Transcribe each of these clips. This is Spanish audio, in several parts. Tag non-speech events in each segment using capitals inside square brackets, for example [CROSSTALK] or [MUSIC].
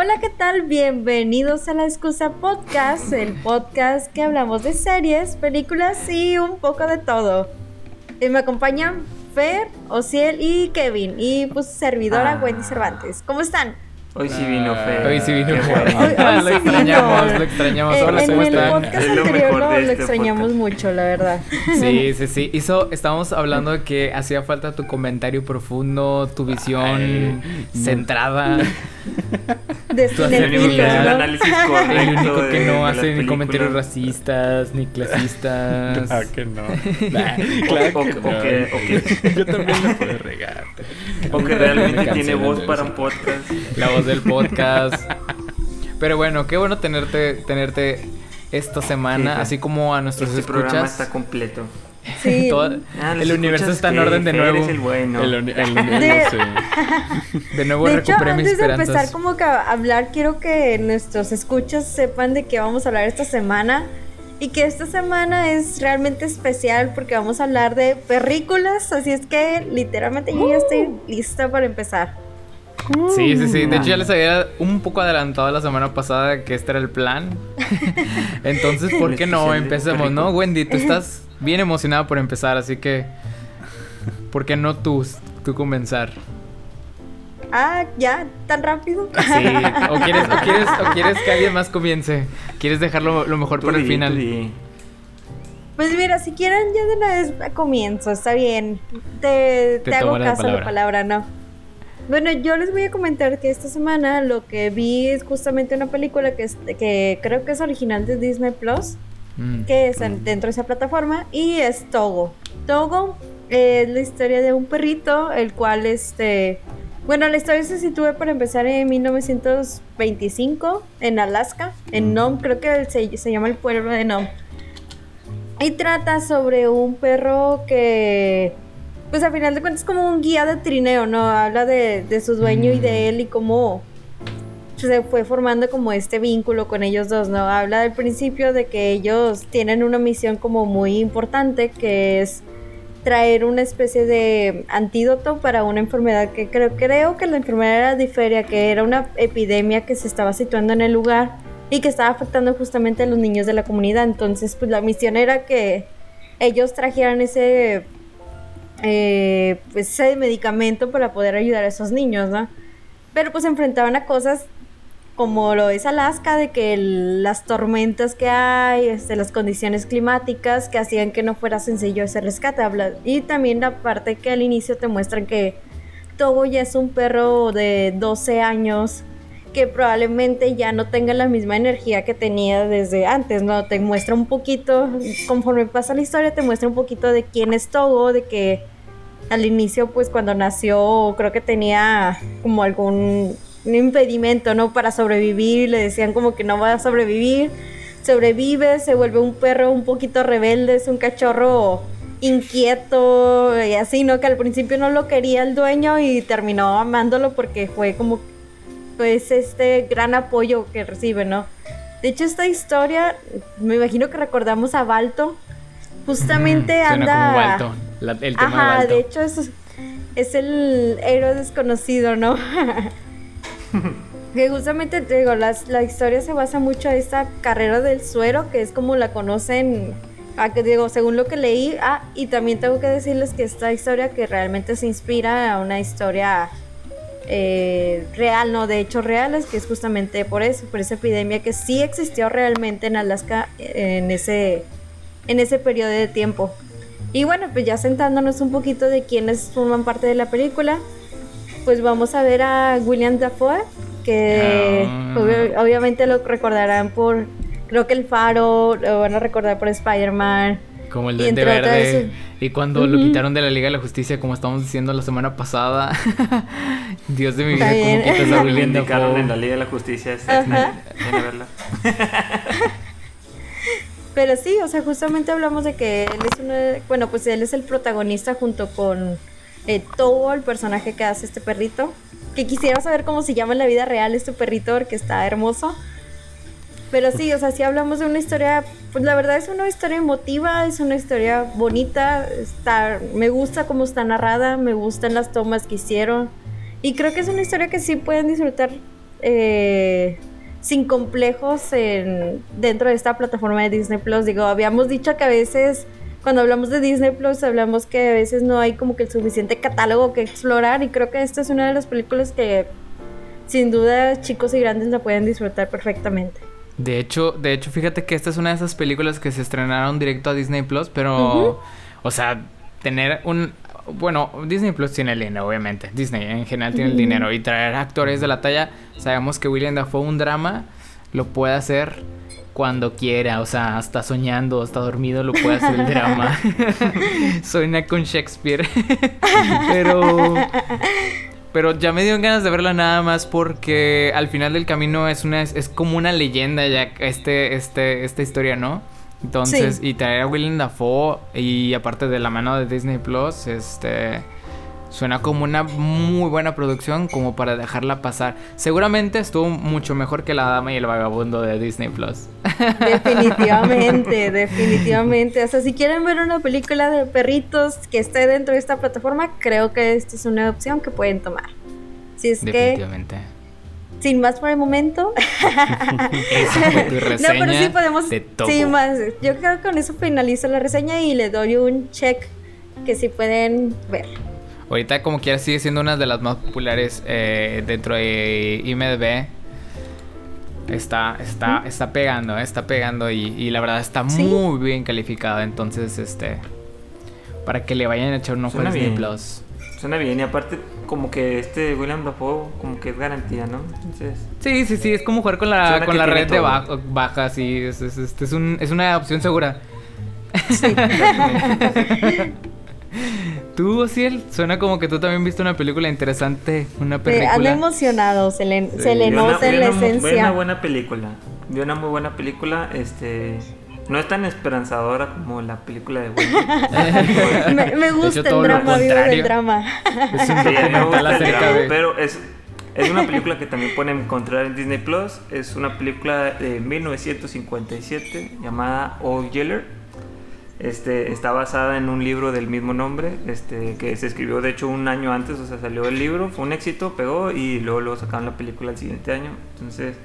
Hola, ¿qué tal? Bienvenidos a la Excusa Podcast, el podcast que hablamos de series, películas y un poco de todo. Y me acompañan Fer, Ociel y Kevin y pues servidora Ah. Wendy Cervantes. ¿Cómo están? Hoy sí vino Ah, Fer. Hoy sí vino Fer. bueno. [LAUGHS] Hoy- hoy lo sí extrañamos, vino. lo extrañamos. Eh, Hola, en ¿cómo el están? podcast Es anterior lo, lo este extrañamos podcast. mucho, la verdad. [LAUGHS] Sí, sí, sí. Hizo, estábamos hablando de que hacía falta tu comentario profundo, tu visión Ay, centrada. [LAUGHS] De Tú El único que hace el ¿no? análisis correcto. El único que de no hace ni películas. comentarios racistas, ni clasistas. Ah, que no. O, Claro o- que o no. que, o que- Yo también lo puedo regar. o que Me realmente tiene voz para un podcast. La voz del podcast. Pero bueno, qué bueno tenerte, tenerte esta semana, Sí, sí. así como a nuestros Este programa escuchas. está completo. Sí. [LAUGHS] Todo- Ah, el universo está en orden de nuevo. es el bueno. El, el, [LAUGHS] uni- De- sí. De nuevo De hecho, recuperé mis antes de empezar como que a hablar, quiero que nuestros escuchas sepan de qué vamos a hablar esta semana. Y que esta semana es realmente especial porque vamos a hablar de perrículas. Así es que literalmente yo ya estoy lista para empezar. Sí, sí, sí. De hecho, ya les había un poco adelantado la semana pasada que este era el plan. [LAUGHS] Entonces, ¿por qué no empecemos, no? Wendy, tú estás [LAUGHS] bien emocionada por empezar, así que. ¿Por qué no tú, tú comenzar? Ah, ya, tan rápido. Sí. ¿O quieres, o quieres, o quieres que alguien más comience? ¿Quieres dejarlo lo mejor Tú para el final? di. Pues mira, si quieren, ya de una vez comienzo, está bien. Te, Te te hago caso a la palabra, ¿no? Bueno, yo les voy a comentar que esta semana lo que vi es justamente una película que, es- que creo que es original de Disney Plus, Mm. que es en- dentro de esa plataforma, y es Togo. Togo es la historia de un perrito, el cual, este... Bueno, la historia se sitúa para empezar en 1925, en Alaska, en Nome, creo que se, se llama el pueblo de Nome. Y trata sobre un perro que, pues a final de cuentas es como un guía de trineo, ¿no? Habla de, de su dueño y de él y cómo se fue formando como este vínculo con ellos dos, ¿no? Habla del principio de que ellos tienen una misión como muy importante que es traer una especie de antídoto para una enfermedad que creo, creo que la enfermedad era diferia, que era una epidemia que se estaba situando en el lugar y que estaba afectando justamente a los niños de la comunidad. Entonces, pues la misión era que ellos trajeran ese, eh, pues, ese medicamento para poder ayudar a esos niños, ¿no? Pero pues se enfrentaban a cosas como lo es Alaska, de que las tormentas que hay, este, las condiciones climáticas que hacían que no fuera sencillo ese rescate. Y también la parte que al inicio te muestran que Togo ya es un perro de 12 años probablemente ya no tenga la misma energía que tenía desde antes, ¿no? Te muestra un poquito, conforme pasa la historia, te muestra un poquito de quién es Togo, de que al inicio, pues cuando nació, creo que tenía como algún impedimento, ¿no? Para sobrevivir, le decían como que no va a sobrevivir, sobrevive, se vuelve un perro un poquito rebelde, es un cachorro inquieto y así, ¿no? Que al principio no lo quería el dueño y terminó amándolo porque fue como, pues, este gran apoyo que recibe, ¿no? De hecho, esta historia, me imagino que recordamos a Balto, justamente Suena anda... como Balto, la- el tema Ajá, de Balto. de hecho es, es el héroe desconocido, ¿no? [LAUGHS] que justamente te digo, las- la historia se basa mucho en esta carrera del suero, que es como la conocen, ah, que digo, según lo que leí, ah, y también tengo que decirles que esta historia que realmente se inspira a una historia eh, real, no de hechos reales, que es justamente por eso, por esa epidemia que sí existió realmente en Alaska en ese, en ese periodo de tiempo. Y bueno, pues ya sentándonos un poquito de quienes forman parte de la película, pues vamos a ver a William Dafoe, que Ah. obvi- obviamente lo recordarán por, creo que el faro, lo van a recordar por Spider-Man. Como el Duende Verde. Y cuando lo quitaron de la Liga de la Justicia, como estábamos diciendo la semana pasada. [LAUGHS] Dios de mi vida, Está ¿cómo bien. quitas a Lo William Dafoe? en la Liga de la Justicia. Es verla. [LAUGHS] Pero sí, o sea, justamente hablamos de que él es uno de- bueno, pues él es el protagonista junto con eh, Togo, el personaje que hace este perrito. Que quisiera saber cómo se llama en la vida real este perrito porque está hermoso. Pero sí, o sea, sí hablamos de una historia, pues la verdad es una historia emotiva, es una historia bonita, está, me gusta cómo está narrada, me gustan las tomas que hicieron. Y creo que es una historia que sí pueden disfrutar eh, sin complejos en, dentro de esta plataforma de Disney Plus. Digo, habíamos dicho que a veces, cuando hablamos de Disney Plus, hablamos que a veces no hay como que el suficiente catálogo que explorar. Y creo que esta es una de las películas que, sin duda, chicos y grandes la pueden disfrutar perfectamente. De hecho, de hecho, fíjate que esta es una de esas películas que se estrenaron directo a Disney Plus, pero, o sea, tener un, bueno, Disney Plus tiene el dinero, obviamente. Disney en general tiene el dinero y traer actores de la talla, sabemos que William Dafoe un drama lo puede hacer cuando quiera, o sea, hasta soñando, hasta dormido lo puede hacer el drama. [LAUGHS] [LAUGHS] Sueña con Shakespeare. pero pero ya me dio ganas de verla nada más porque al final del camino es una es, como una leyenda ya este este esta historia, ¿no? Entonces, y traer a Willem Dafoe y aparte de la mano de Disney Plus, este suena como una muy buena producción como para dejarla pasar. Seguramente estuvo mucho mejor que La Dama y el Vagabundo de Disney Plus. Definitivamente, [LAUGHS] definitivamente. O sea, si quieren ver una película de perritos que esté dentro de esta plataforma, creo que esta es una opción que pueden tomar. Si es Definitivamente. que sin más por el momento. [LAUGHS] Esa fue tu reseña [LAUGHS] no, pero sí podemos. Sí, más. Yo creo que con eso finalizo la reseña y le doy un check que sí pueden ver. Ahorita, como quiera, sigue siendo una de las más populares eh, dentro de IMDb. Está, está, está pegando, eh, está pegando y, la verdad está muy bien calificada. Entonces, este. Para que le vayan a echar un ojo a Disney Plus. Suena bien, y aparte como que este William Dafoe como que es garantía, ¿no? Entonces... Sí, sí, sí, es como jugar con la, con la red de bajas y es, es, es, es, un, es una opción segura. Sí. [LAUGHS] [LAUGHS] [LAUGHS] tú, Ociel, suena como que tú también viste una película interesante, una película. Sí, anda emocionado, se le, se le nota en la esencia. Vi una buena película, vi una muy buena película, este... No es tan esperanzadora como la película de Wendy. [LAUGHS] me, [LAUGHS] me, gusta el drama, vivo del drama. Es un documental acerca de... Pero es, es una película que también pueden encontrar en Disney Plus. Es una película de 1957 llamada Old Yeller. Este, está basada en un libro del mismo nombre, este, que se escribió de hecho un año antes, o sea, salió el libro, fue un éxito, pegó y luego, sacaron la película el siguiente año. Entonces,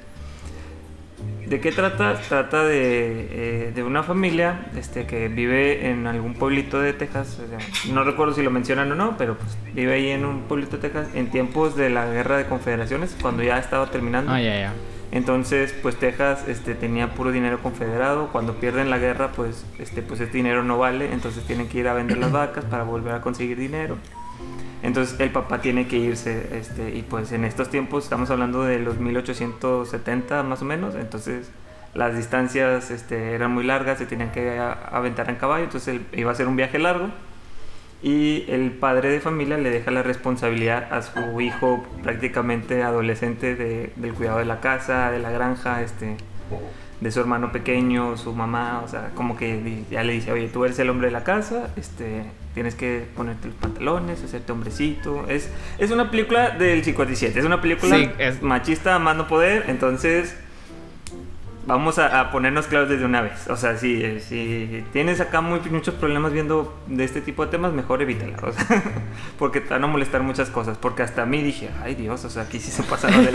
¿De qué trata? Trata de, eh, una familia este, que vive en algún pueblito de Texas. no recuerdo si lo mencionan o no, pero pues vive ahí en un pueblito de Texas en tiempos de la guerra de confederaciones, cuando ya estaba terminando. Ah, ya, ya. Entonces, pues Texas este, tenía puro dinero confederado. Cuando pierden la guerra, pues este, pues este dinero no vale. Entonces tienen que ir a vender las vacas para volver a conseguir dinero. Entonces el papá tiene que irse, este, y pues en estos tiempos estamos hablando de los 1870 más o menos, entonces las distancias este, eran muy largas, se tenían que aventar en caballo, entonces iba a ser un viaje largo y el padre de familia le deja la responsabilidad a su hijo prácticamente adolescente de, del cuidado de la casa, de la granja, este, de su hermano pequeño, su mamá, o sea, como que ya le dice, oye, tú eres el hombre de la casa, este, tienes que ponerte los pantalones, hacerte hombrecito. Es, es una película del 57, es una película es... machista más no poder, entonces vamos a, ponernos claros desde una vez. O sea, si, si tienes acá muy, muchos problemas viendo de este tipo de temas, mejor evítala. O sea, [LAUGHS] porque te van a molestar muchas cosas. Porque hasta a mí dije, ay Dios, o sea, aquí sí se pasaron [LAUGHS]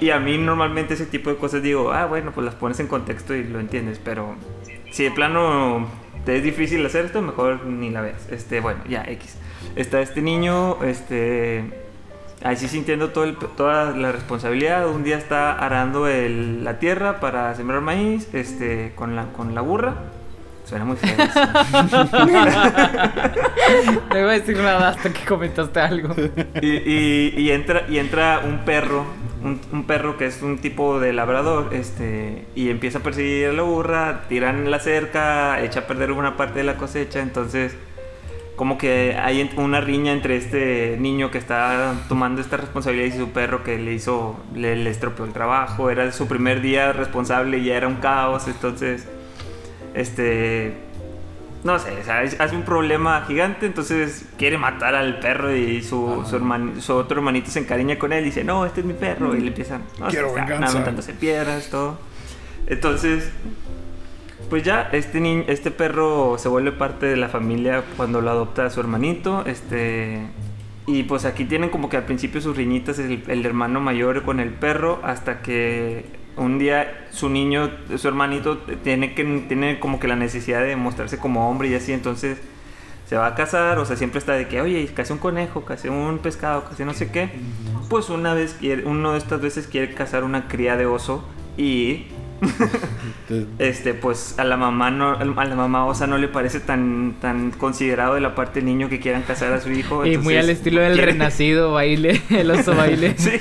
y a mí normalmente ese tipo de cosas digo, ah, bueno, pues las pones en contexto y lo entiendes. Pero si de plano te es difícil hacer esto, mejor ni la veas. Este, bueno, ya, X. Está este niño, este, así sintiendo todo toda la responsabilidad. Un día está arando la tierra para sembrar maíz, este, con la, con la burra. Suena muy feo. No iba [LAUGHS] a decir nada hasta que comentaste algo. y, entra, y entra un perro un, perro que es un tipo de labrador, este, y empieza a perseguir a la burra, tiran la cerca, echa a perder una parte de la cosecha, entonces como que hay una riña entre este niño que está tomando esta responsabilidad y su perro que le hizo, le, le estropeó el trabajo, era su primer día responsable y ya era un caos, entonces, este, no sé, hace un problema gigante, entonces quiere matar al perro y su, su, otro hermanito se encariña con él y dice, no, este es mi perro, y le empiezan, no, Quiero se piedras, todo. Entonces, pues ya, este, niño, este perro se vuelve parte de la familia cuando lo adopta a su hermanito, este... Y pues aquí tienen como que al principio sus riñitas el, el hermano mayor con el perro hasta que un día su niño, su hermanito tiene que tiene como que la necesidad de mostrarse como hombre y así, entonces se va a casar, o sea, siempre está de que, oye, casi un conejo, casi un pescado, casi no sé qué. Pues una vez quiere, uno de estas veces quiere cazar una cría de oso y [LAUGHS] este pues a la mamá no a la mamá osa no le parece tan tan considerado de la parte del niño que quieran casar a su hijo y muy al entonces estilo del quiere- renacido baile, [LAUGHS] el oso baile. [LAUGHS] sí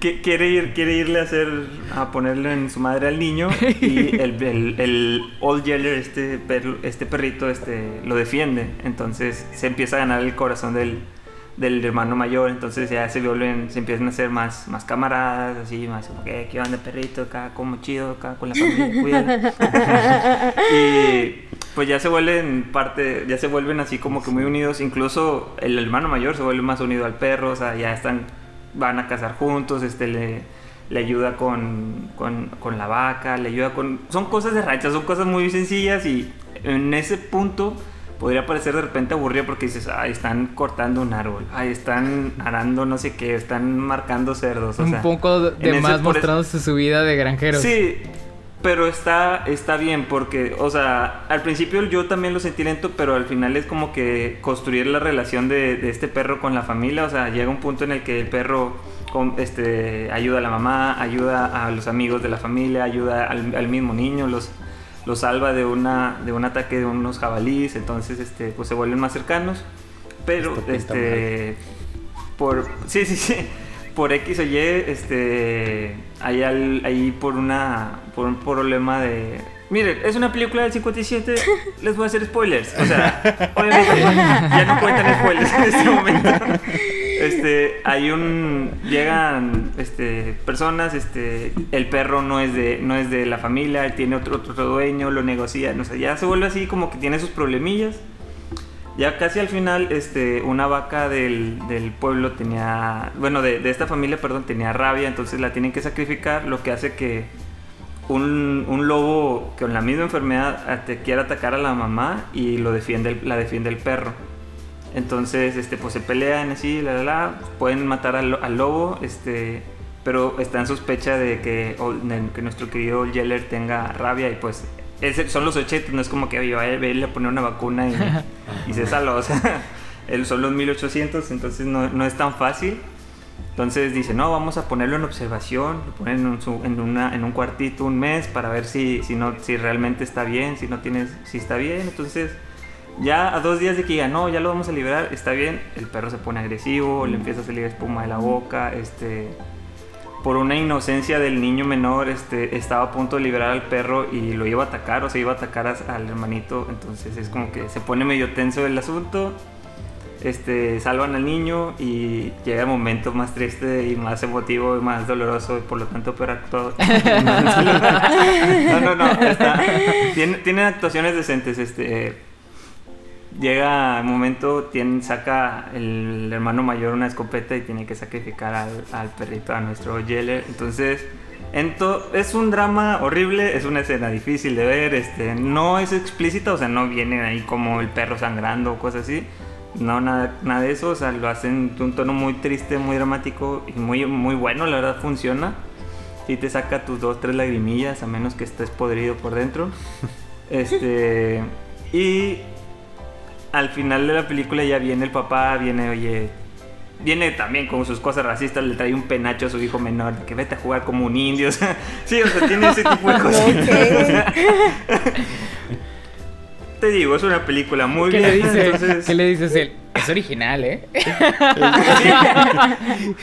que quiere ir quiere irle a hacer a ponerle en su madre al niño y el, el, el Old Yeller este perro- este perrito este lo defiende entonces se empieza a ganar el corazón del del hermano mayor, entonces ya se vuelven, se empiezan a hacer más, más camaradas, así, más como que, ¿qué onda perrito? Acá como chido, acá con la familia, cuídala". [LAUGHS] y pues ya se vuelven parte, ya se vuelven así como que muy unidos, incluso el hermano mayor se vuelve más unido al perro, o sea, ya están, van a cazar juntos, este le, le ayuda con, con, con la vaca, le ayuda con, son cosas de rancho, son cosas muy sencillas y en ese punto podría parecer de repente aburrido porque dices, ay, están cortando un árbol, ay, están arando no sé qué, están marcando cerdos, o Un sea, poco de más mostrándose su vida de granjeros. Sí, pero está, está bien porque, o sea, al principio yo también lo sentí lento, pero al final es como que construir la relación de, de este perro con la familia, o sea, llega un punto en el que el perro con- este, ayuda a la mamá, ayuda a los amigos de la familia, ayuda al, al mismo niño, los, los salva de, una, de un ataque de unos jabalíes, entonces este, pues se vuelven más cercanos, pero este, por, [LAUGHS] sí, sí, sí, por X o Y, este, hay al- ahí por una, por un problema de, miren, es una película del 57, [LAUGHS] les voy a hacer spoilers, o sea, obviamente [LAUGHS] ya no cuentan spoilers en este momento. Este, hay un llegan este personas, este el perro no es de no es de la familia, tiene otro otro dueño, lo negocia, no sé, ya se vuelve así como que tiene sus problemillas. Ya casi al final, este, una vaca del, del pueblo tenía, bueno, de, de esta familia, perdón, tenía rabia, entonces la tienen que sacrificar, lo que hace que un, un lobo con la misma enfermedad te quiera atacar a la mamá y lo defiende el- la defiende el perro. Entonces, este, pues se pelean así, la, la, la, pueden matar al, al lobo, este, pero está en sospecha de que, que nuestro querido Yeller tenga rabia y pues ese- son los 80, no es como que a verle a poner una vacuna y, [LAUGHS] y se salva, o sea, [LAUGHS] son los 1800, entonces no, no es tan fácil. Entonces dice, no, vamos a ponerlo en observación, lo ponen en un, en una, en un cuartito un mes para ver si, si, no, si realmente está bien, si no tienes, si está bien. Entonces, ya a dos días de que diga, no, ya lo vamos a liberar, está bien, el perro se pone agresivo, le empieza a salir espuma de la boca, este, por una inocencia del niño menor, este, estaba a punto de liberar al perro y lo iba a atacar, o se iba a atacar a- al hermanito, entonces es como que se pone medio tenso el asunto este, salvan al niño y llega el momento más triste y más emotivo y más doloroso y por lo tanto peor actuado. [LAUGHS] no, no, no, está, tiene, tiene actuaciones decentes, este, llega el momento, tiene, saca el hermano mayor una escopeta y tiene que sacrificar al, al perrito, a nuestro Yeller, entonces... ento- es un drama horrible, es una escena difícil de ver, este, no es explícita, o sea, no viene ahí como el perro sangrando o cosas así, no, nada, nada de eso, o sea, lo hacen de un tono muy triste, muy dramático y muy, muy bueno, la verdad funciona. Y te saca tus dos, tres lagrimillas, a menos que estés podrido por dentro. [LAUGHS] Este. Y al final de la película ya viene el papá, viene, oye. Viene también con sus cosas racistas, le trae un penacho a su hijo menor, que vete a jugar como un indio. O sea, sí, o sea, tiene ese tipo de [LAUGHS] cosas. [LAUGHS] te digo, es una película muy ¿Qué bien. le dice? entonces- ¿Qué le dices él? Es original, ¿eh? [LAUGHS]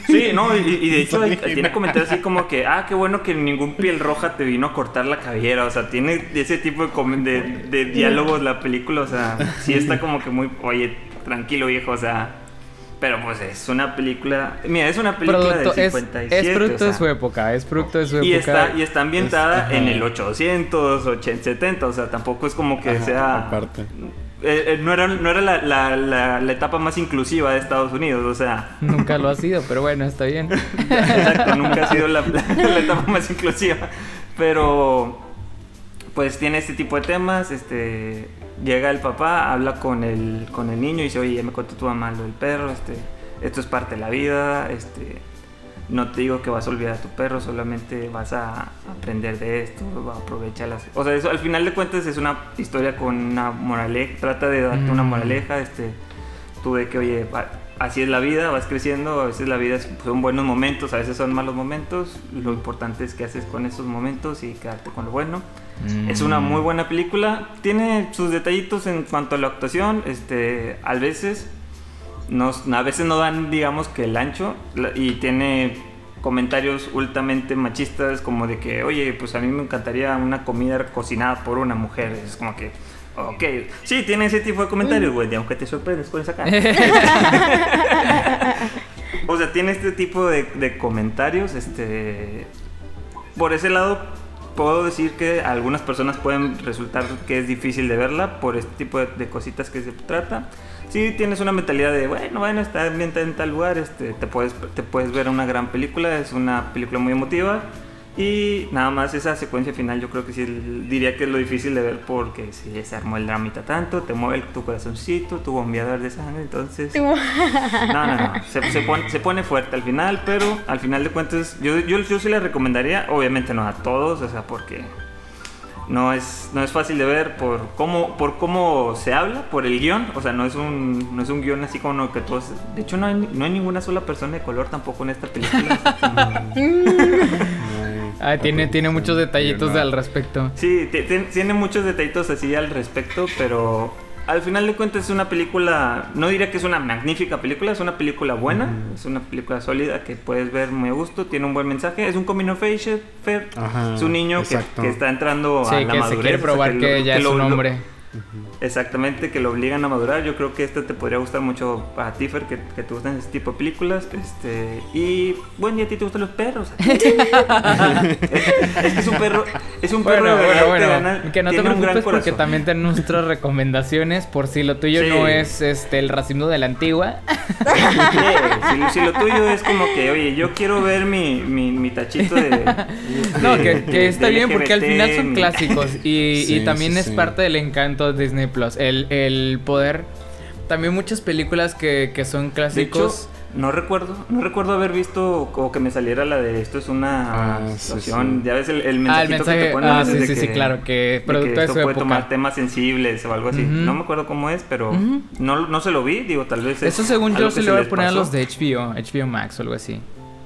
Sí, no, y, y de hecho tiene comentarios así como que, ah, qué bueno que ningún piel roja te vino a cortar la cabellera, o sea, tiene ese tipo de, de, de diálogos la película, o sea, sí está como que muy, oye, tranquilo viejo, o sea, pero pues es una película, mira, es una película Producto- del es, 57, es producto o sea, de su época, es producto de su época. y está, y está ambientada Es- en el 800, 80, 70, o sea, tampoco es como que Ajá, sea... aparte. eh, eh, no era, no era la, la- la- la etapa más inclusiva de Estados Unidos, o sea... [LAUGHS] Nunca lo ha sido, pero bueno, está bien. [LAUGHS] Exacto, nunca ha sido la, la- la etapa más inclusiva. Pero, pues tiene este tipo de temas. Este, llega el papá, habla con el, con el niño y dice, oye, ya me contó tu mamá lo del perro. Este, esto es parte de la vida, este, no te digo que vas a olvidar a tu perro, solamente vas a aprender de esto, aprovecharlas. O sea, eso al final de cuentas es una historia con una moraleja, trata de darte una Mm. moraleja, este, tú de que, oye, va- así es la vida, vas creciendo, a veces la vida son buenos momentos, a veces son malos momentos, lo importante es qué haces con esos momentos y quedarte con lo bueno. Es una muy Mm. buena película. Tiene sus detallitos en cuanto a la actuación. Este, a veces no, a veces no dan, digamos que el ancho y tiene comentarios ultramente machistas como de que, oye, pues a mí me encantaría una comida cocinada por una mujer. Es como que, ok, sí, tiene ese tipo de comentarios, güey, y aunque te sorprendes con esa cara. [LAUGHS] o sea, tiene este tipo de, de comentarios, este, por ese lado puedo decir que algunas personas pueden resultar que es difícil de verla por este tipo de, de cositas que se trata. Si tienes una mentalidad de, bueno, bueno, está ambientada en tal lugar, este, te, puedes, te puedes ver una gran película, es una película muy emotiva. Y nada más esa secuencia final yo creo que sí diría que es lo difícil de ver porque si se armó el dramita tanto, te mueve tu corazoncito, tu bombeador de sangre, entonces... No, no, no. Se, se pone, se pone fuerte al final, pero al final de cuentas, yo, yo, yo sí le recomendaría, obviamente no a todos, o sea, porque no es, no es fácil de ver por cómo, por cómo se habla, por el guion. O sea, no es un, no es un guion así como que todos. De hecho, no hay, no hay ninguna sola persona de color tampoco en esta película. [LAUGHS] Ah, tiene, tiene muchos detallitos no. al respecto. Sí, ti- ti- tiene muchos detallitos así al respecto, pero al final de cuentas es una película, no diría que es una magnífica película, es una película buena, es una película sólida que puedes ver muy a gusto, tiene un buen mensaje, es un coming of age, Fer, Ajá, es un niño que, está entrando Sí, a la que madurez. se quiere o sea, probar que, lo- ya es lo- un lo- Exactamente, que lo obligan a madurar. Yo creo que este te podría gustar mucho a ti, Fer, que, que te gustan ese tipo de películas. Este, y bueno, y a ti te gustan los perros. [LAUGHS] es, es que es un perro, es un perro Bueno, de bueno, verdad bueno. gana- que no te preocupes porque también tenemos nuestras recomendaciones por si lo tuyo Sí. no es este el racismo de la antigua. Sí, si, si lo tuyo es como que, oye, yo quiero ver mi, mi, mi tachito de. No, de- que, de- que está de bien porque al final son mi- clásicos y, Sí, y también sí, es sí. parte del encanto Disney Plus. El, el poder. También muchas películas que, que son De hecho, clásicos. no recuerdo, no recuerdo haber visto o que me saliera la de esto es una Ah, sí, situación. sí. Ya ves el, el ah, mensajito el que mensaje. te ponen Ah, sí, de sí, sí, que- claro, que de producto que de esto su puede tomar época. temas sensibles o algo así. No me acuerdo cómo es, pero no, no se lo vi, digo, tal vez es Eso según algo yo que se le va a poner a los de HBO, HBO Max o algo así.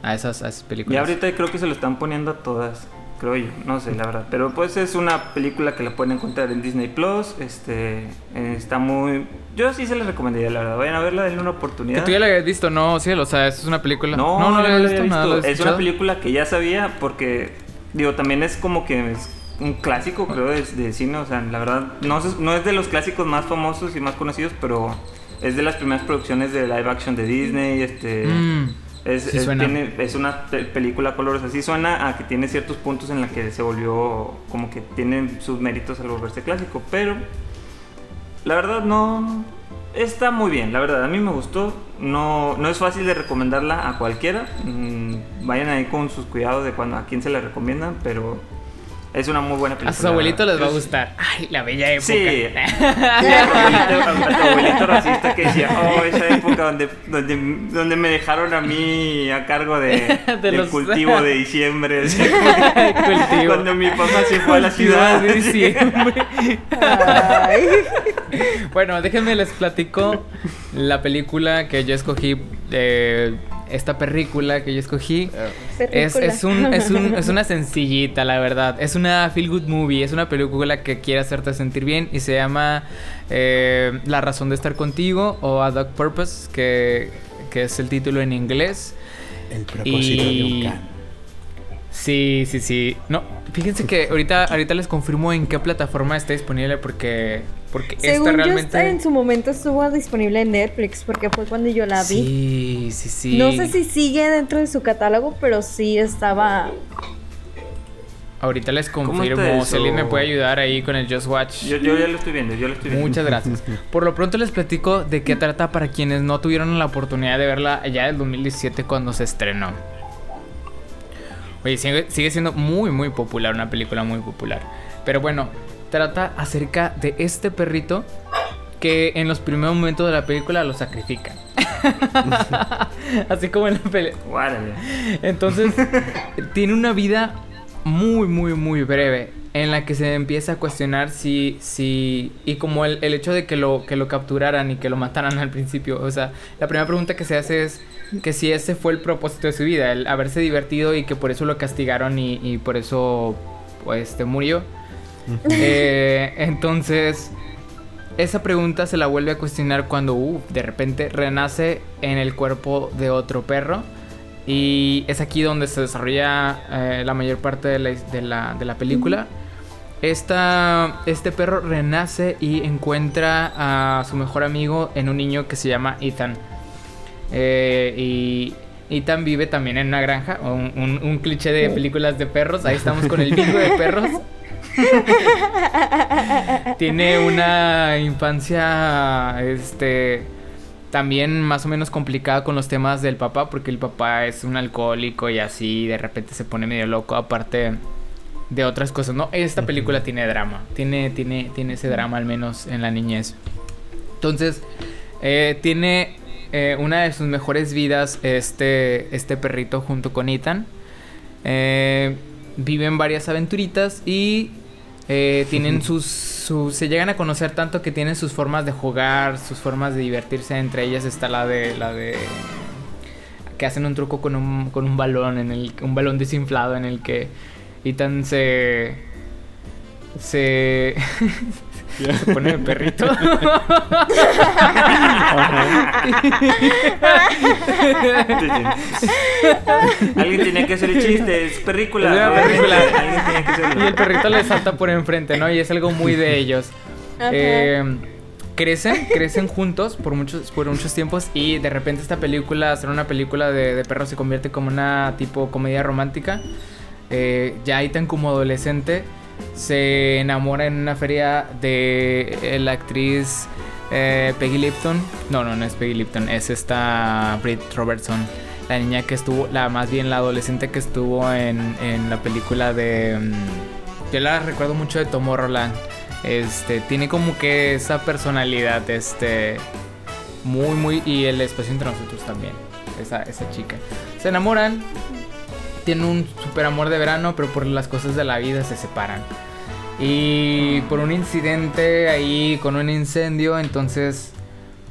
A esas, a esas películas. Y ahorita creo que se lo están poniendo a todas, creo yo, no sé, la verdad. Pero pues es una película que la pueden encontrar en Disney Plus. Este eh, está muy. Yo sí se la recomendaría, la verdad. Vayan a verla, denle una Que oportunidad. tú ya la habías visto, no, sí, o sea, es una película. No, no, no, la la había visto, nada, la Es una película que ya sabía porque, digo, también es como que es un clásico, creo, de, de cine. O sea, la verdad, no, es- no es de los clásicos más famosos y más conocidos, pero es de las primeras producciones de live action de Disney. Este. Mm, Es, Sí es- suena. tiene- es una pe- película a colores. Así suena a que tiene ciertos puntos en la que se volvió como que tiene sus méritos al volverse clásico pero la verdad no está muy bien la verdad. A mí me gustó. No, no es fácil de recomendarla a cualquiera. Mm, vayan ahí con sus cuidados de cuando a quién se la recomiendan pero es una muy buena película a sus abuelitos les va a gustar. Ay, la bella época. Sí. Sí, a tu abuelito, racista que decía, oh, esa época donde, donde, donde me dejaron a mí a cargo de, [LAUGHS] De del los- cultivo de [LAUGHS] diciembre. [LAUGHS] Cultivo. Cuando mi papá se fue a la ciudad. de diciembre. Ay. Bueno, déjenme les platico la película que yo escogí. eh, esta película que yo escogí. Es, Película. es, un, es, un- [LAUGHS] es una sencillita, la verdad. Es una feel good movie. Es una película que quiere hacerte sentir bien y se llama eh, La razón de estar contigo o A Dog Purpose, que, que es el título en inglés. El propósito de un can. Sí, sí, sí. No, fíjense que ahorita, ahorita les confirmo en qué plataforma está disponible porque, porque Según esta yo, realmente. está en su momento estuvo disponible en Netflix porque fue cuando yo la vi. Sí, sí, sí. No sé si sigue dentro de su catálogo, pero sí estaba. Ahorita les ¿Cómo está confirmo. Si alguien me puede ayudar ahí con el Just Watch. Yo, yo ya lo estoy viendo, yo lo estoy viendo. Muchas gracias. [LAUGHS] Por lo pronto les platico de qué trata para quienes no tuvieron la oportunidad de verla allá del 2017 cuando se estrenó. Oye, sigue, sigue siendo muy, muy popular, una película muy popular. Pero bueno, trata acerca de este perrito que en los primeros momentos de la película lo sacrifican. [LAUGHS] Así como en la pelea. Guárale. Entonces, [LAUGHS] tiene una vida muy, muy, muy breve en la que se empieza a cuestionar si, si, y como el, el hecho de que lo, que lo capturaran y que lo mataran al principio, o sea, la primera pregunta que se hace es que si ese fue el propósito de su vida, el haberse divertido y que por eso lo castigaron y, y por eso, pues, este, murió. [LAUGHS] Eh, entonces, esa pregunta se la vuelve a cuestionar cuando uh, de repente renace en el cuerpo de otro perro. Y es aquí donde se desarrolla eh, la mayor parte de la, de la, de la película. Esta, este perro renace y encuentra a su mejor amigo en un niño que se llama Ethan. Eh, y Ethan vive también en una granja, un, un- un cliché de películas de perros. Ahí estamos con el bingo de perros. [LAUGHS] Tiene una infancia, este, también más o menos complicada con los temas del papá, porque el papá es un alcohólico y así de repente se pone medio loco, aparte de otras cosas, ¿no? Esta película tiene drama, tiene, tiene, tiene ese drama al menos en la niñez. Entonces, eh, tiene eh, una de sus mejores vidas este, este perrito junto con Ethan. Eh, viven varias aventuritas y eh, tienen sus, sus- Se llegan a conocer tanto que tienen sus formas de jugar, sus formas de divertirse. Entre ellas está la de. La de que hacen un truco con un, con un balón, en el, un balón desinflado en el que Ethan se. Se. [LAUGHS] [LAUGHS] se pone el perrito. Alguien tenía que hacer el chiste, es película. Es una película. Alguien tenía que hacerlo. Y el perrito le salta por enfrente, ¿no? Y es algo muy de ellos. Eh, crecen, crecen juntos por muchos, por muchos tiempos y de repente esta película, hacer una película de, de perros se convierte como una tipo comedia romántica. Eh, ya Ethan como adolescente se enamora en una feria de eh, la actriz eh, Peggy Lipton. No, no, no es Peggy Lipton, es esta Britt Robertson. La niña que estuvo, la más bien la adolescente que estuvo en, en la película de... mm, yo la recuerdo mucho de Tomorrowland. Este, tiene como que esa personalidad, este, muy, muy, y el espacio entre nosotros también, esa, esa chica. Se enamoran, tienen un super amor de verano, pero por las cosas de la vida se separan. Y por un incidente ahí con un incendio, entonces,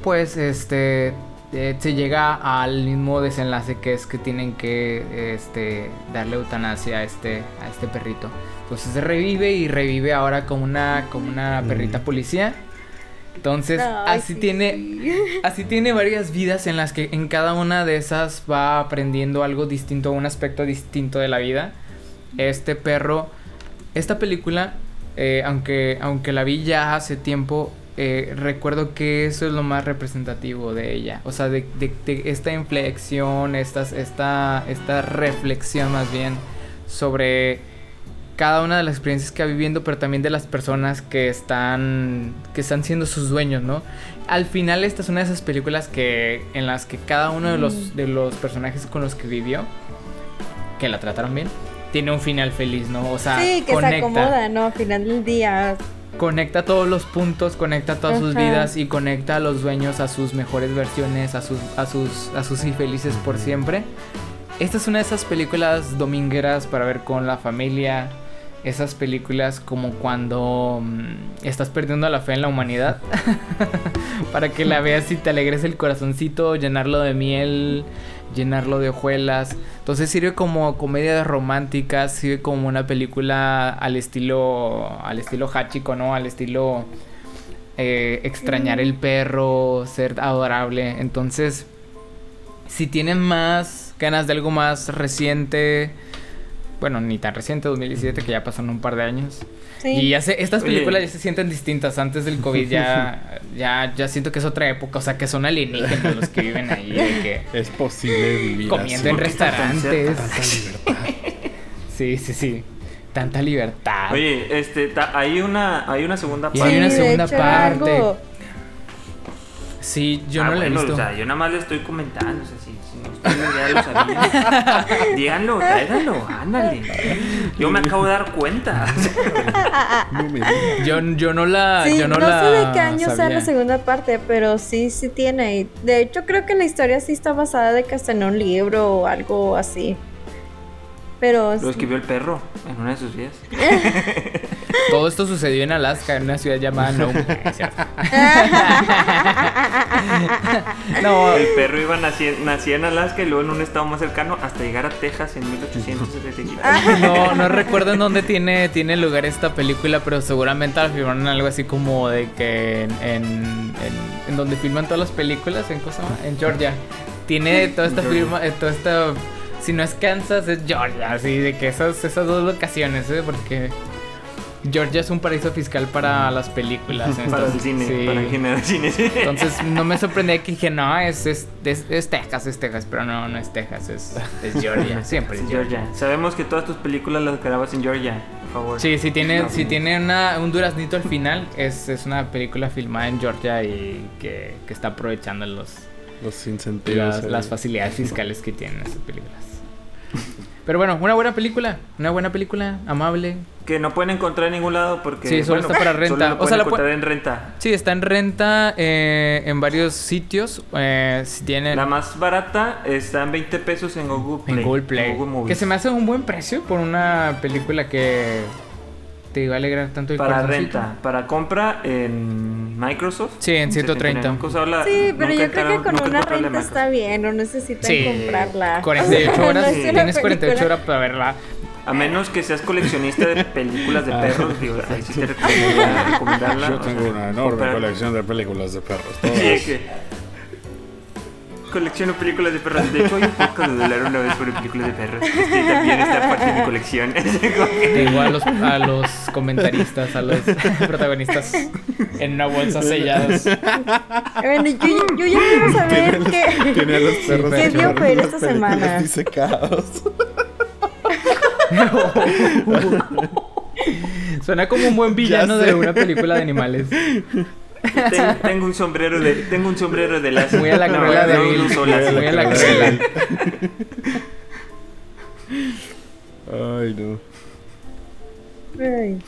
pues, este, eh, se llega al mismo desenlace que es que tienen que, este, darle eutanasia a este, a este perrito. Entonces se revive y revive ahora como una, como una perrita policía. Entonces, así sí. tiene, [LAUGHS] así tiene varias vidas en las que en cada una de esas va aprendiendo algo distinto, un aspecto distinto de la vida. Este perro, esta película, eh, aunque, aunque la vi ya hace tiempo, eh, recuerdo que eso es lo más representativo de ella. O sea, de, de- de esta inflexión, estas- esta, esta reflexión más bien sobre cada una de las experiencias que va viviendo, pero también de las personas que están que están siendo sus dueños, ¿no? Al final esta es una de esas películas que en las que cada uno de los de los personajes con los que vivió que la trataron bien tiene un final feliz, ¿no? O sea, sí, que se conecta acomoda, ¿no? Al final del día. conecta todos los puntos, conecta todas sus vidas y conecta a los dueños a sus mejores versiones, a sus a sus a sus infelices por siempre. Esta es una de esas películas domingueras para ver con la familia. Esas películas como cuando mm, estás perdiendo la fe en la humanidad. [LAUGHS] para que la veas y te alegres el corazoncito, llenarlo de miel, llenarlo de hojuelas. Entonces sirve como comedia romántica, sirve como una película al estilo al estilo Hachiko, ¿no? Al estilo eh, extrañar el perro, ser adorable. Entonces, si tienen más ganas de algo más reciente, bueno, ni tan reciente, 2017, que ya pasaron un par de años. Sí. Y ya se- estas Oye. películas ya se sienten distintas. Antes del COVID ya, [LAUGHS] ya, ya siento que es otra época. O sea, que son alienígenas los que viven ahí. De que Es posible vivir comiendo así. en ¿Por qué están tan restaurantes. Tanta [LAUGHS] libertad. Sí, sí, sí. Tanta libertad. Oye, este, ta- hay una, hay una segunda parte. hay una de segunda hecho, parte. algo- Sí, yo Ah, no la he bueno, visto. O sea, yo nada más le estoy comentando. O sea, ustedes ya lo sabían. [LAUGHS] Díganlo, tráiganlo, ándale. Yo me acabo de dar cuenta. [LAUGHS] No me digas. Yo, yo no la. Sí, yo no, no, la sé de qué año sea la segunda parte, pero sí, sí tiene. Y De hecho, creo que la historia sí está basada de que hasta en un libro o algo así. Pero Lo escribió el perro en una de sus vidas. [LAUGHS] [LAUGHS] Todo esto sucedió en Alaska, en una ciudad llamada cierto. [LAUGHS] [LAUGHS] no, El perro iba nací, nacía en Alaska y luego en un estado más cercano hasta llegar a Texas en 1875. no, no recuerdo en dónde tiene, tiene lugar esta película, pero seguramente la filmaron algo así como de que en, en, en- en donde filman todas las películas, en cosa, en Georgia. Tiene toda esta firma, eh, toda esta si no es Kansas es Georgia, así de que esas, esas dos locaciones, ¿eh? porque Georgia es un paraíso fiscal para las películas. [LAUGHS] Para el cine, sí. para el género de cine. sí. Entonces no me [LAUGHS] sorprendía que dije, no, es, es, es, es Texas, es Texas, pero no, no es Texas, es, es Georgia, [LAUGHS] siempre es Georgia. Georgia. Sabemos que todas tus películas las grabas en Georgia, por favor. Sí, si tiene, No. si tiene una, un duraznito al final, es, es una película filmada en Georgia y que, que está aprovechando los, Los incentivos. las facilidades fiscales que tienen esas películas. Pero bueno, una buena película, una buena película, amable. Que no pueden encontrar en ningún lado porque. Sí, solo bueno, está para renta. Solo O pueden sea, la encontrar pu- en renta. Sí, está en renta eh, en varios sitios. eh, si tienen La más barata está en 20 pesos en Google Play. en Google Play. Google que se me hace un buen precio por una película que te iba a alegrar tanto el Para corazoncito. renta, para compra en Microsoft. Sí, en 130. Nunca he usado la- Sí, pero yo creo que con una renta está bien, no necesitan Sí, comprarla. 48 O sea, horas, una tienes 48 película. horas para verla. A menos que seas coleccionista de películas Ah. de perros, digo, ahí sí te [LAUGHS] recomendaría recomendarla. Yo o tengo sea, una enorme comprar- colección de películas de perros. Sí, todas. Colecciono películas de perros. De hecho, hay un podcast de hablar una vez sobre películas de perros. Este también está parte de mi colección. [LAUGHS] Tengo a los, a los comentaristas, a los protagonistas en una bolsa sellados. Bueno, yo, yo ya quiero saber qué. Tiene a los perros ¿Qué dio llorando Fer esta semana? disecados. Suena como un buen villano de una película de animales. Tengo, [LAUGHS] tengo un sombrero de tengo un sombrero de las Muy a la de no, Vil. no uso Muy a la de Ay, no. Ay.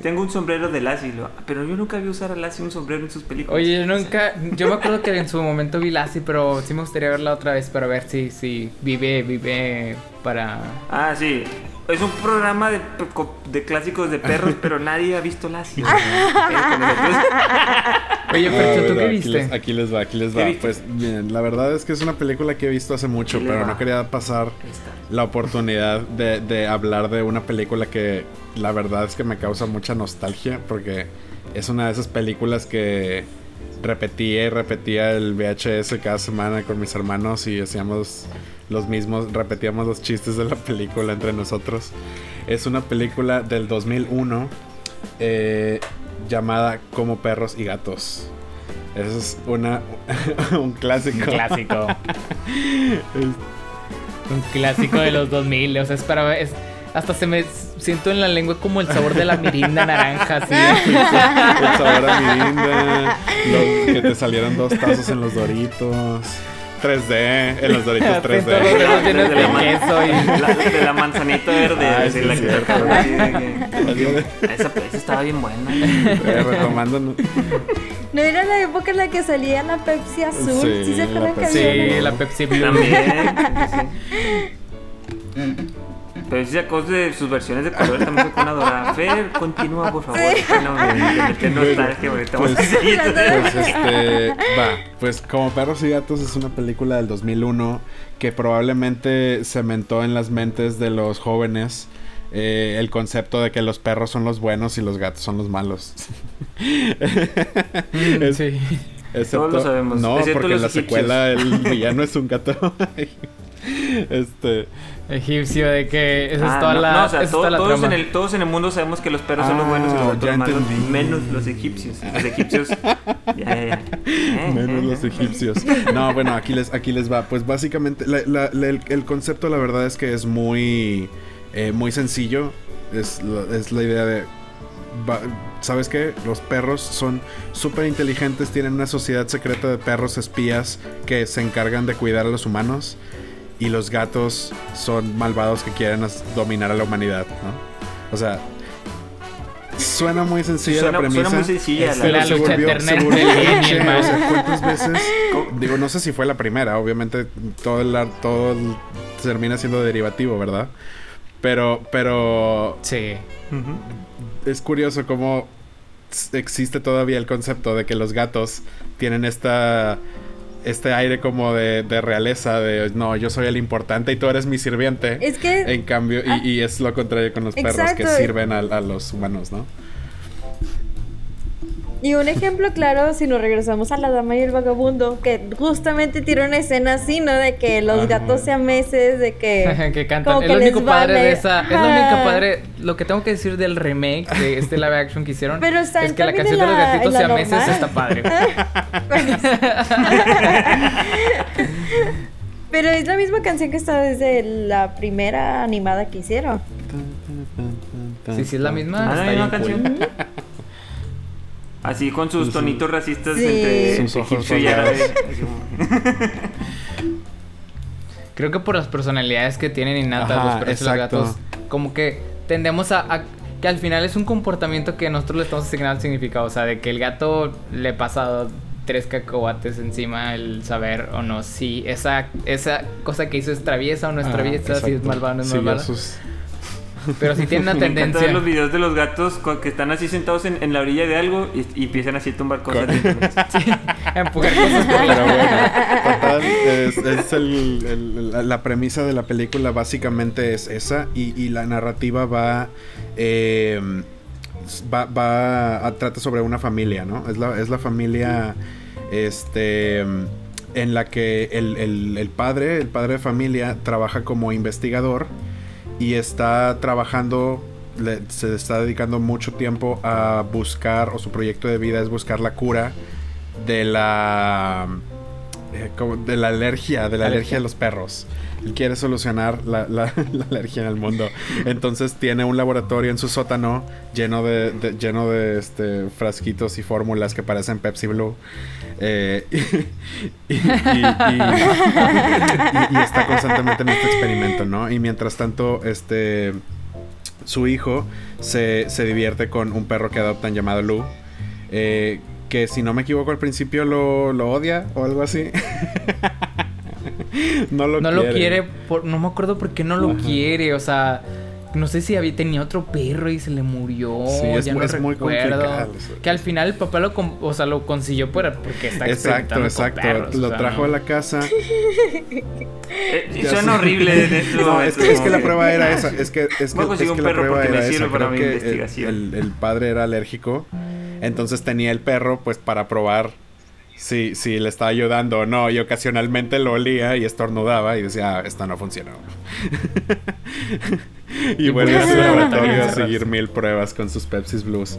Tengo un sombrero de Lassie, pero yo nunca vi usar a Lassie un sombrero en sus películas. Oye, yo nunca. Yo me acuerdo que en su momento vi Lassie, pero sí me gustaría verla otra vez para ver si, si vive, vive para. Ah, sí. Es un programa de, de clásicos de perros, [LAUGHS] pero nadie ha visto Lassie. Pero con nosotros- Oye, Ah, Fercho, ¿tú qué aquí viste? les- Aquí les va, aquí les ¿Qué va. Pues bien, la verdad es que es una película que he visto hace mucho, ¿Qué le pero va? no quería pasar la oportunidad de, de hablar de una película que la verdad es que me causa mucha nostalgia porque es una de esas películas que repetía y repetía el VHS cada semana con mis hermanos y hacíamos los mismos, repetíamos los chistes de la película entre nosotros. Es una película del 2001 eh, llamada Como perros y gatos. Eso es una, [LAUGHS] un clásico. Un clásico. [LAUGHS] Un clásico de los 2000. O sea, es para. Es, hasta se me siento en la lengua como el sabor de la mirinda naranja, así. El sabor a mirinda, los- que te salieran dos tazos en los doritos. 3D, en los doritos Siento los 3D. dedos llenos de de la queso y. La- de la manzanita verde. Así, sí, la que cierto. que- esa, esa estaba bien buena. Eh, retomando. ¿no? ¿No era la época en la que salía la Pepsi azul? Sí, ¿Sí, se acuerdan la que había Sí, la Pepsi Blue. También. sí, sí. Pero si sacó de sus versiones de colores también sacó una dorada. Fer, continúa, por favor. No, ahorita vamos a Pues-. Pues este, va, pues como Perros y Gatos es una película del 2001 que probablemente cementó en las mentes de los jóvenes eh, el concepto de que los perros son los buenos y los gatos son los malos. Mm, Es- sí. Excepto- Todos lo sabemos, No, excepto porque en la secuela el villano es un gato. [LAUGHS] este, Egipcio, de que esa Ah, es toda no, la, no, o sea, toda la todos, en el, todos en el mundo sabemos que los perros son los buenos y los Ah, malos, entendí. menos los egipcios. [LAUGHS] Los egipcios. Ya, ya, ya. [LAUGHS] Eh, Menos eh, los eh. egipcios. No, bueno, aquí les, aquí les va. Pues básicamente, la- la- la- el, el concepto, la verdad es que es muy, eh, muy sencillo. Es, la- es la idea de va- ¿sabes qué? Los perros son súper inteligentes, tienen una sociedad secreta de perros espías que se encargan de cuidar a los humanos y los gatos son malvados que quieren dominar a la humanidad, ¿no? O sea, suena muy sencilla Suena- la premisa. suena muy sencilla Es la la se lucha volvió- eterna se volvió [LAUGHS] o sea, ¿cuántas veces? Digo, no sé si fue la primera, obviamente todo el todo el- termina siendo derivativo, ¿verdad? Pero, pero Sí. Es curioso cómo existe todavía el concepto de que los gatos tienen esta este aire como de, de realeza, de no, yo soy el importante y tú eres mi sirviente. Es que En cambio, y, y es lo contrario con los perros que sirven a, a los humanos, ¿no? Y un ejemplo claro, si nos regresamos a La Dama y el Vagabundo, que justamente tiene una escena así, ¿no? De que los Ajá. gatos sean meses, de que... [LAUGHS] que cantan. como Es que lo les único padre vale. de esa. Es lo único padre. Lo que tengo que decir del remake de este live action que hicieron. Pero está es que la canción de los gatitos siameses normal. está padre. [LAUGHS] Pero es la misma canción que está desde la primera animada que hicieron. Sí, sí, es la misma. Ah, está la misma bien cool. Así con sus tonitos racistas Sí. entre Sus ojos egipcio y árabe. [LAUGHS] Creo que por las personalidades que tienen innatas Ajá, los perros y los gatos, como que tendemos a, a- que al final es un comportamiento que nosotros le estamos asignando significado. O sea, de que el gato le pasa tres cacahuates encima, el saber o no si esa, esa cosa que hizo es traviesa o no es Ah, traviesa, si es malvada o no es Siguió malvada. sus- Pero si tiene una [LAUGHS] Me tendencia. los videos de los gatos que están así sentados en, en la orilla de algo y, y empiezan así a tumbar cosas. [LAUGHS] Sí, a empujar cosas por la Pero bueno, total, es, es el- el- la- la premisa de la película básicamente es esa y, y la narrativa va, eh, va, va a- trata sobre una familia, ¿no? Es la, es la familia, este, en la que el, el- el padre, el padre de familia, trabaja como investigador y está trabajando, le- se está dedicando mucho tiempo a buscar, o su proyecto de vida es buscar la cura de la eh, como de la alergia, de la alergia, Alergia. de los perros. Quiere solucionar la, [LAUGHS] la- alergia en el mundo. Entonces tiene un laboratorio en su sótano lleno de, lleno de este, frasquitos y fórmulas que parecen Pepsi Blue. Eh, [LAUGHS] y está constantemente en este experimento, ¿no? Y mientras tanto, este su hijo se, se divierte con un perro que adoptan llamado Lou. eh, que si no me equivoco al principio lo, lo odia o algo así. [LAUGHS] [LAUGHS] no lo no quiere. lo quiere, por, no me acuerdo por qué no lo Ajá. quiere, o sea, no sé si había, tenía otro perro y se le murió, Sí, es ya no es muy complicado. Que al final el papá lo, o sea, lo consiguió por- porque está Exacto, exacto. con perros, lo o sea, trajo no. a la casa. [LAUGHS] Eh, suena horrible en [LAUGHS] este No, es que, es que la prueba era esa. Es que, es que, es que un la perro prueba era esa. para Creo mi que el- investigación. El, el padre era alérgico. Entonces tenía el perro, pues, para probar si, si le estaba ayudando o no. Y ocasionalmente lo olía y estornudaba y decía, ah, esto no funcionó. [LAUGHS] y vuelve a su a su laboratorio a seguir mil pruebas con sus Pepsis Blues.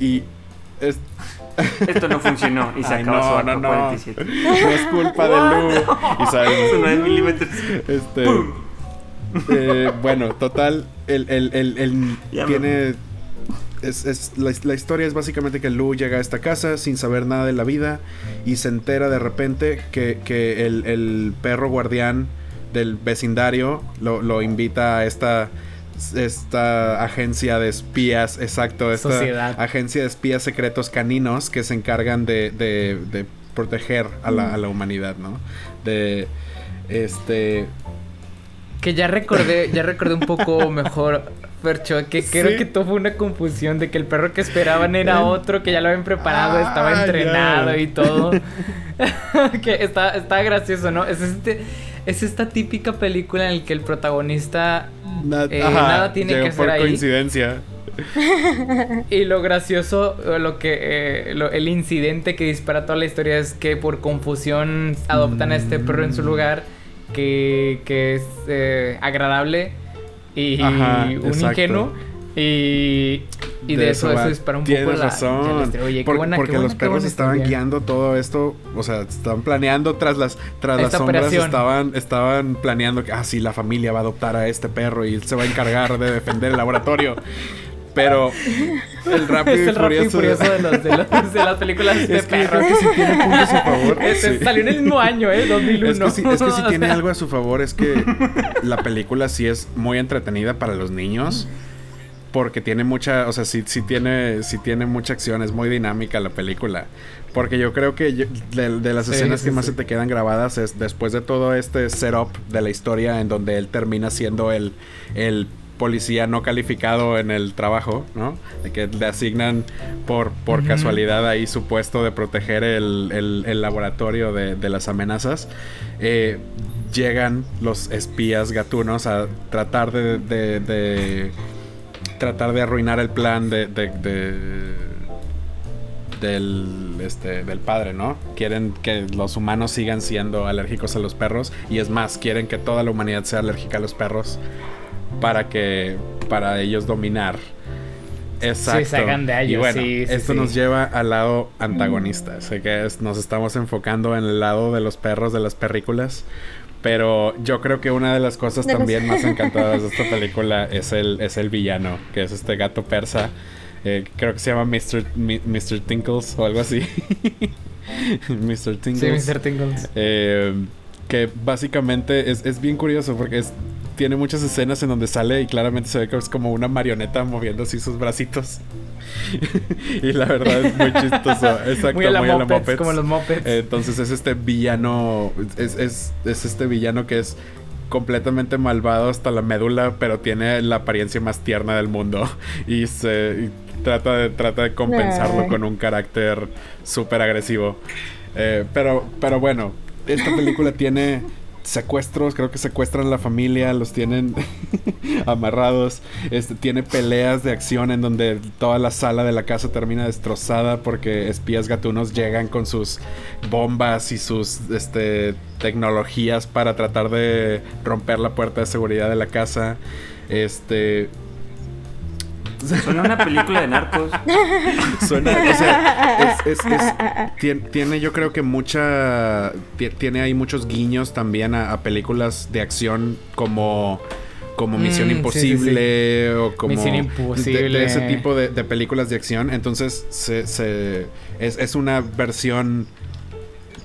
Y es, Esto no funcionó y se Ay, acaba su no, arco no, no. 47. no es culpa de Lu. Y sabes, Su 9 milímetros. Este. eh, bueno, total. El, el, el, el Ya me- tiene. Es, es- la, la historia es básicamente que Lu llega a esta casa sin saber nada de la vida y se entera de repente que, que el, el perro guardián del vecindario lo, lo invita a esta, esta agencia de espías, exacto, esta Sociedad. agencia de espías secretos caninos que se encargan de, de- de proteger a la, a la humanidad, ¿no? De este Que ya recordé, ya recordé un poco mejor, Percho, que creo que todo fue una confusión de que el perro que esperaban era [LAUGHS] otro, que ya lo habían preparado, Ah, estaba entrenado ya. y todo. [LAUGHS] que está, está gracioso, ¿no? Es este. Es esta típica película en la que el protagonista Eh, ajá, nada tiene que hacer por ahí. coincidencia. [LAUGHS] Y lo gracioso, lo que eh, lo- el incidente que dispara toda la historia es que por confusión adoptan a este perro en su lugar, que, que es eh, agradable y Ajá, un exacto. ingenuo. Y, y de, eso, eso dispara un Tienes poco la, razón. la. Oye, qué Por- buena- porque buena- los perros estaban guiando todo esto, o sea, estaban planeando tras las tras las sombras operación. estaban estaban planeando que ah sí, la familia va a adoptar a este perro y él se va a encargar de defender el laboratorio. Pero [LAUGHS] el rápido Es y el rápido y furioso. de, los, de, los- [LAUGHS] de las películas de Es que yo perros. creo que sí tiene puntos a favor. [LAUGHS] Este Sí. Salió en el mismo año, ¿eh? 2001. Es que, sí, es que O tiene sea, algo a su favor, es que la película sí es muy entretenida para los niños. Porque tiene mucha, o sea, sí, sí tiene, sí tiene mucha acción, es muy dinámica la película. Porque yo creo que yo- de, de las escenas sí, que más se te quedan grabadas es después de todo este setup de la historia en donde él termina siendo el, el policía no calificado en el trabajo, ¿no? De que le asignan por, por casualidad ahí su puesto de proteger el, el- el laboratorio de, de las amenazas. Eh, llegan los espías gatunos a tratar de, de- de- tratar de arruinar el plan de, de- de- del este del padre, ¿no? Quieren que los humanos sigan siendo alérgicos a los perros y es más, quieren que toda la humanidad sea alérgica a los perros para que para ellos dominar. Exacto. se hagan de y ellos, bueno, sí, sí, esto sí. nos lleva al lado antagonista. Sé que es- nos estamos enfocando en el lado de los perros, de las perrículas. Pero yo creo que una de las cosas De los- también más [LAUGHS] encantadoras de esta película es el, es el villano, que es este gato persa. Eh, creo que se llama Mr. Mi- Mr. Tinkles o algo así. [LAUGHS] Mr. Sí, Tinkles. Mr. Tingles. Eh, que básicamente es, es bien curioso porque es, tiene muchas escenas en donde sale y claramente se ve que es como una marioneta moviendo así sus bracitos. [LAUGHS] y la verdad es muy chistoso. [LAUGHS] Exacto, Muy a la muy a la Muppets, Muppets. como los Muppets. Eh, Entonces es este villano, es, es, es este villano que es completamente malvado hasta la médula, pero tiene la apariencia más tierna del mundo [LAUGHS] y se y trata de trata de compensarlo Ay. con un carácter súper agresivo. Eh, pero pero bueno, esta película tiene secuestros, creo que secuestran a la familia, los tienen [LAUGHS] amarrados. Este tiene peleas de acción en donde toda la sala de la casa termina destrozada porque espías gatunos llegan con sus bombas y sus este tecnologías para tratar de romper la puerta de seguridad de la casa. Este Suena una película de narcos. [LAUGHS] Suena, o sea, es, es- es- tien- tiene, yo creo que mucha, ti- tiene ahí muchos guiños también a, a películas de acción como, como Misión Mm, sí, Imposible o como Misión de- Imposible. de, ese tipo de, de películas de acción. Entonces, se, se- es, es una versión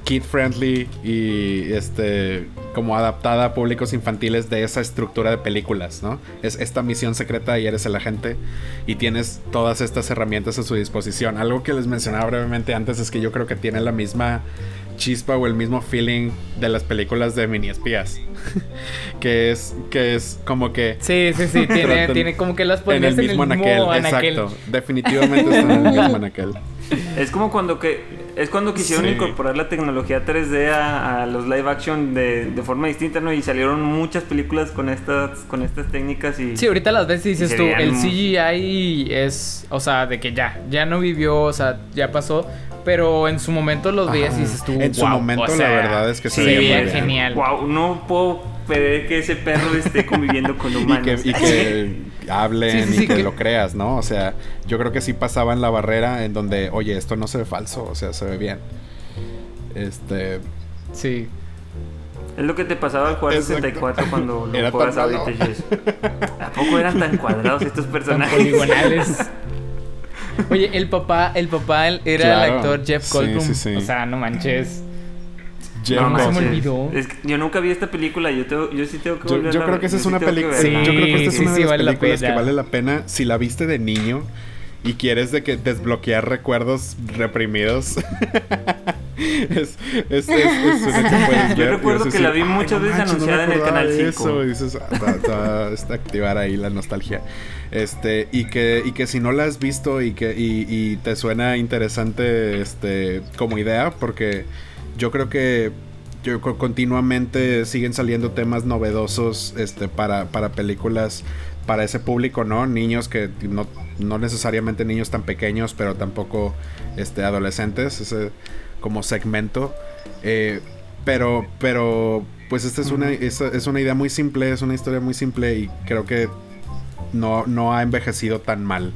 kid friendly y este como adaptada a públicos infantiles de esa estructura de películas, ¿no? Es esta misión secreta y eres el agente y tienes todas estas herramientas a su disposición. Algo que les mencionaba brevemente antes es que yo creo que tiene la misma chispa o el mismo feeling de las películas de mini espías. [LAUGHS] que es que es como que Sí, sí, sí. [LAUGHS] Tiene, tiene como que las en ponías el mismo anaquel, anaquel. exacto. Definitivamente están en el mismo anaquel. Es como cuando que es cuando quisieron Sí. incorporar la tecnología 3D a, a los live action de, de forma distinta, ¿no? Y salieron muchas películas con estas con estas técnicas y Sí, ahorita las ves y dices tú, el CGI es, o sea, de que ya, ya no vivió, o sea, ya pasó, pero en su momento los veías y dices tú, En su momento, o la verdad es que se se veía genial. wow, no puedo creer que ese perro esté conviviendo con [LAUGHS] y humanos. que, y que hablen Sí, sí, y sí, que, que- lo creas, ¿no? O sea, yo creo que sí pasaban la barrera en donde, oye, esto no se ve falso, o sea, se ve bien. Este, Sí. Es lo que te pasaba al jugar Exacto. 64 cuando [LAUGHS] lo Era juegas tan ahorita. Jess. ¿A poco eran tan cuadrados estos [LAUGHS] Tan personajes? poligonales. Oye, el papá, el papá era el actor Jeff Sí, Goldblum. sí, sí. O sea, no manches. Jeff No, se me olvidó. Es que yo nunca vi esta película, yo, tengo- yo sí tengo que Yo, volverla yo a creo ver, que esa yo es sí una que película. verla. yo creo que esta es Sí, una de sí, las vale la películas que pena. vale la pena si la viste de niño y quieres de que desbloquear recuerdos reprimidos. [LAUGHS] es, es, es, es una que puedes Yo ver recuerdo que la vi "Ay, muchas veces manches, no anunciada en el Canal de 5". Eso, y dices, "Ah, va- va- está a activar ahí la nostalgia. Este, y que, y que si no la has visto y que y, y te suena interesante este como idea, porque yo creo que yo continuamente siguen saliendo temas novedosos este para, para películas para ese público, ¿no? Niños que no, no necesariamente niños tan pequeños, pero tampoco este adolescentes, ese como segmento. Eh, pero, pero, pues esta es una, es, es una idea muy simple, es una historia muy simple y creo que no, no ha envejecido tan mal.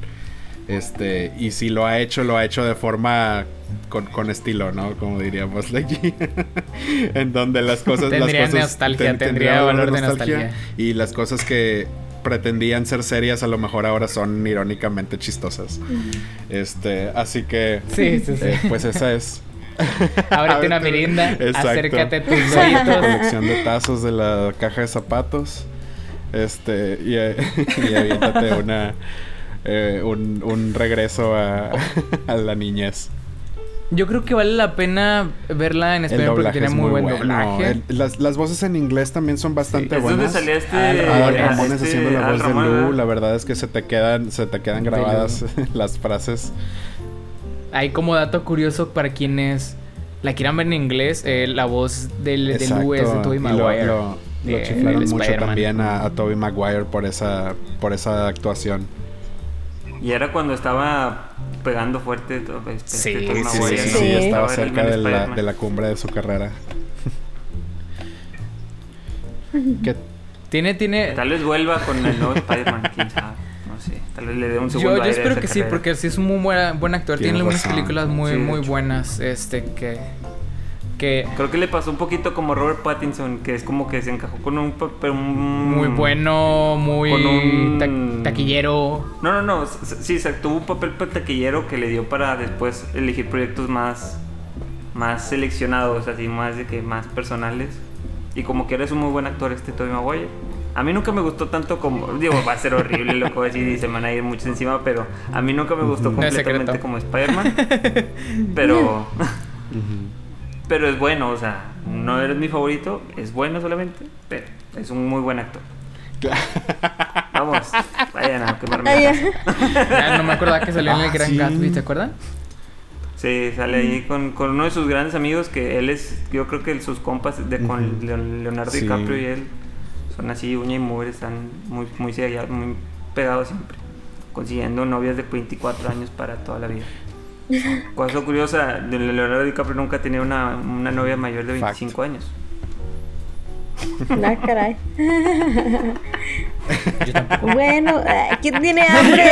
Este, y si lo ha hecho, lo ha hecho de forma con, con estilo, ¿no? Como diríamos [LAUGHS] Lightyear. en donde las cosas. Tendría las cosas nostalgia, tendría valor de nostalgia. Y las cosas que pretendían ser serias, a lo mejor ahora son irónicamente chistosas. Este, así que Sí, sí, sí. eh, pues esa es. [LAUGHS] Ábrete una Exacto. acércate a tus ojitos. colección de tazos de la caja de zapatos. Este, y, eh, [LAUGHS] y aviéntate una eh, un, un regreso a, a la niñez. Yo creo que vale la pena verla en español porque tiene es muy, buen bueno. doblaje. El- las, las voces en inglés también son bastante Es donde buenas. salía este. Al Ramones, Ramones este, haciendo la Al voz de Lu, la verdad es que se te quedan, se te quedan grabadas [LAUGHS] las frases. Hay como dato curioso para quienes la quieran ver en inglés, eh, la voz del, de Lu es de Tobey y lo- Maguire. Lo, lo de- chiflaron del mucho también a, a Tobey Maguire por esa, por esa actuación. Y era cuando estaba pegando fuerte todo este, Sí, este sí, sí, estaba cerca de la, de la cumbre de su carrera. [LAUGHS] que Tiene, tiene... Tal vez vuelva con el nuevo Spider-Man, quién sabe. No sé. Tal vez le dé un segundo Yo, yo espero que sí, porque sí es un muy buena- buen actor. Tiene algunas razón. películas muy, muy buenas. Este, que... Que... Creo que le pasó un poquito como Robert Pattinson, que es como que se encajó con un papel un- Muy bueno, muy Con un- ta- taquillero. No, no, no. Sí, o sea, tuvo un papel taquillero que le dio para después elegir proyectos más, más seleccionados, así más de que más personales. Y como que eres un muy buen actor este Tobey Maguire. A mí nunca me gustó tanto como, digo, va a ser horrible lo que voy a decir y se me van a ir muchos encima, pero a mí nunca me gustó No completamente secreto. como Spider-Man. Pero, [LAUGHS] [LAUGHS] pero es bueno, o sea, no eres mi favorito, es bueno solamente, pero es un muy buen actor. Vamos, vayan a quemarme. Ya. Ah, no me acordaba que salió en el Ah, Gran sí. Gatsby, ¿te acuerdan? Sí, sale ahí con, con uno de sus grandes amigos que él es, yo creo que sus compas de con Ujú. Leon- Leonardo Sí. DiCaprio y él son así uña y mugre, están muy, muy, sellados, muy pegados siempre, consiguiendo novias de 24 años para toda la vida. Cosa curiosa, Leonardo DiCaprio nunca tenido una, una novia mayor de Fact. 25 años. Ah, caray. Yo tampoco. Bueno, ay, ¿quién tiene hambre?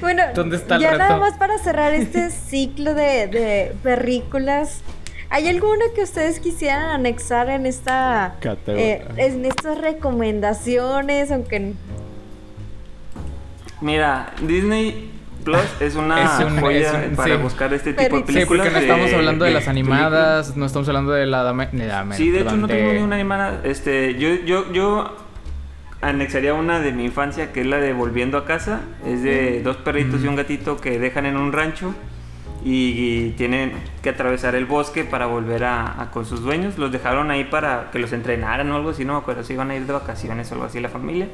bueno, ¿Dónde está el ya nada más para cerrar este ciclo de, de películas. ¿Hay alguna que ustedes quisieran anexar en esta eh, en estas recomendaciones? Aunque Mira, Disney Plus es una [LAUGHS] Es un- joya es un- para sí. buscar este tipo de Perrito. Sí, películas. porque no estamos de- hablando de las películas. animadas, no estamos hablando de la dame, de Sí, de hecho no tengo de- ninguna animada. Este, yo, yo, yo anexaría una de mi infancia que es la de Volviendo a casa. Es de dos perritos y un gatito que dejan en un rancho y, y tienen que atravesar el bosque para volver a, a con sus dueños. Los dejaron ahí para que los entrenaran o algo así, no me acuerdo si iban a ir de vacaciones o algo así la familia.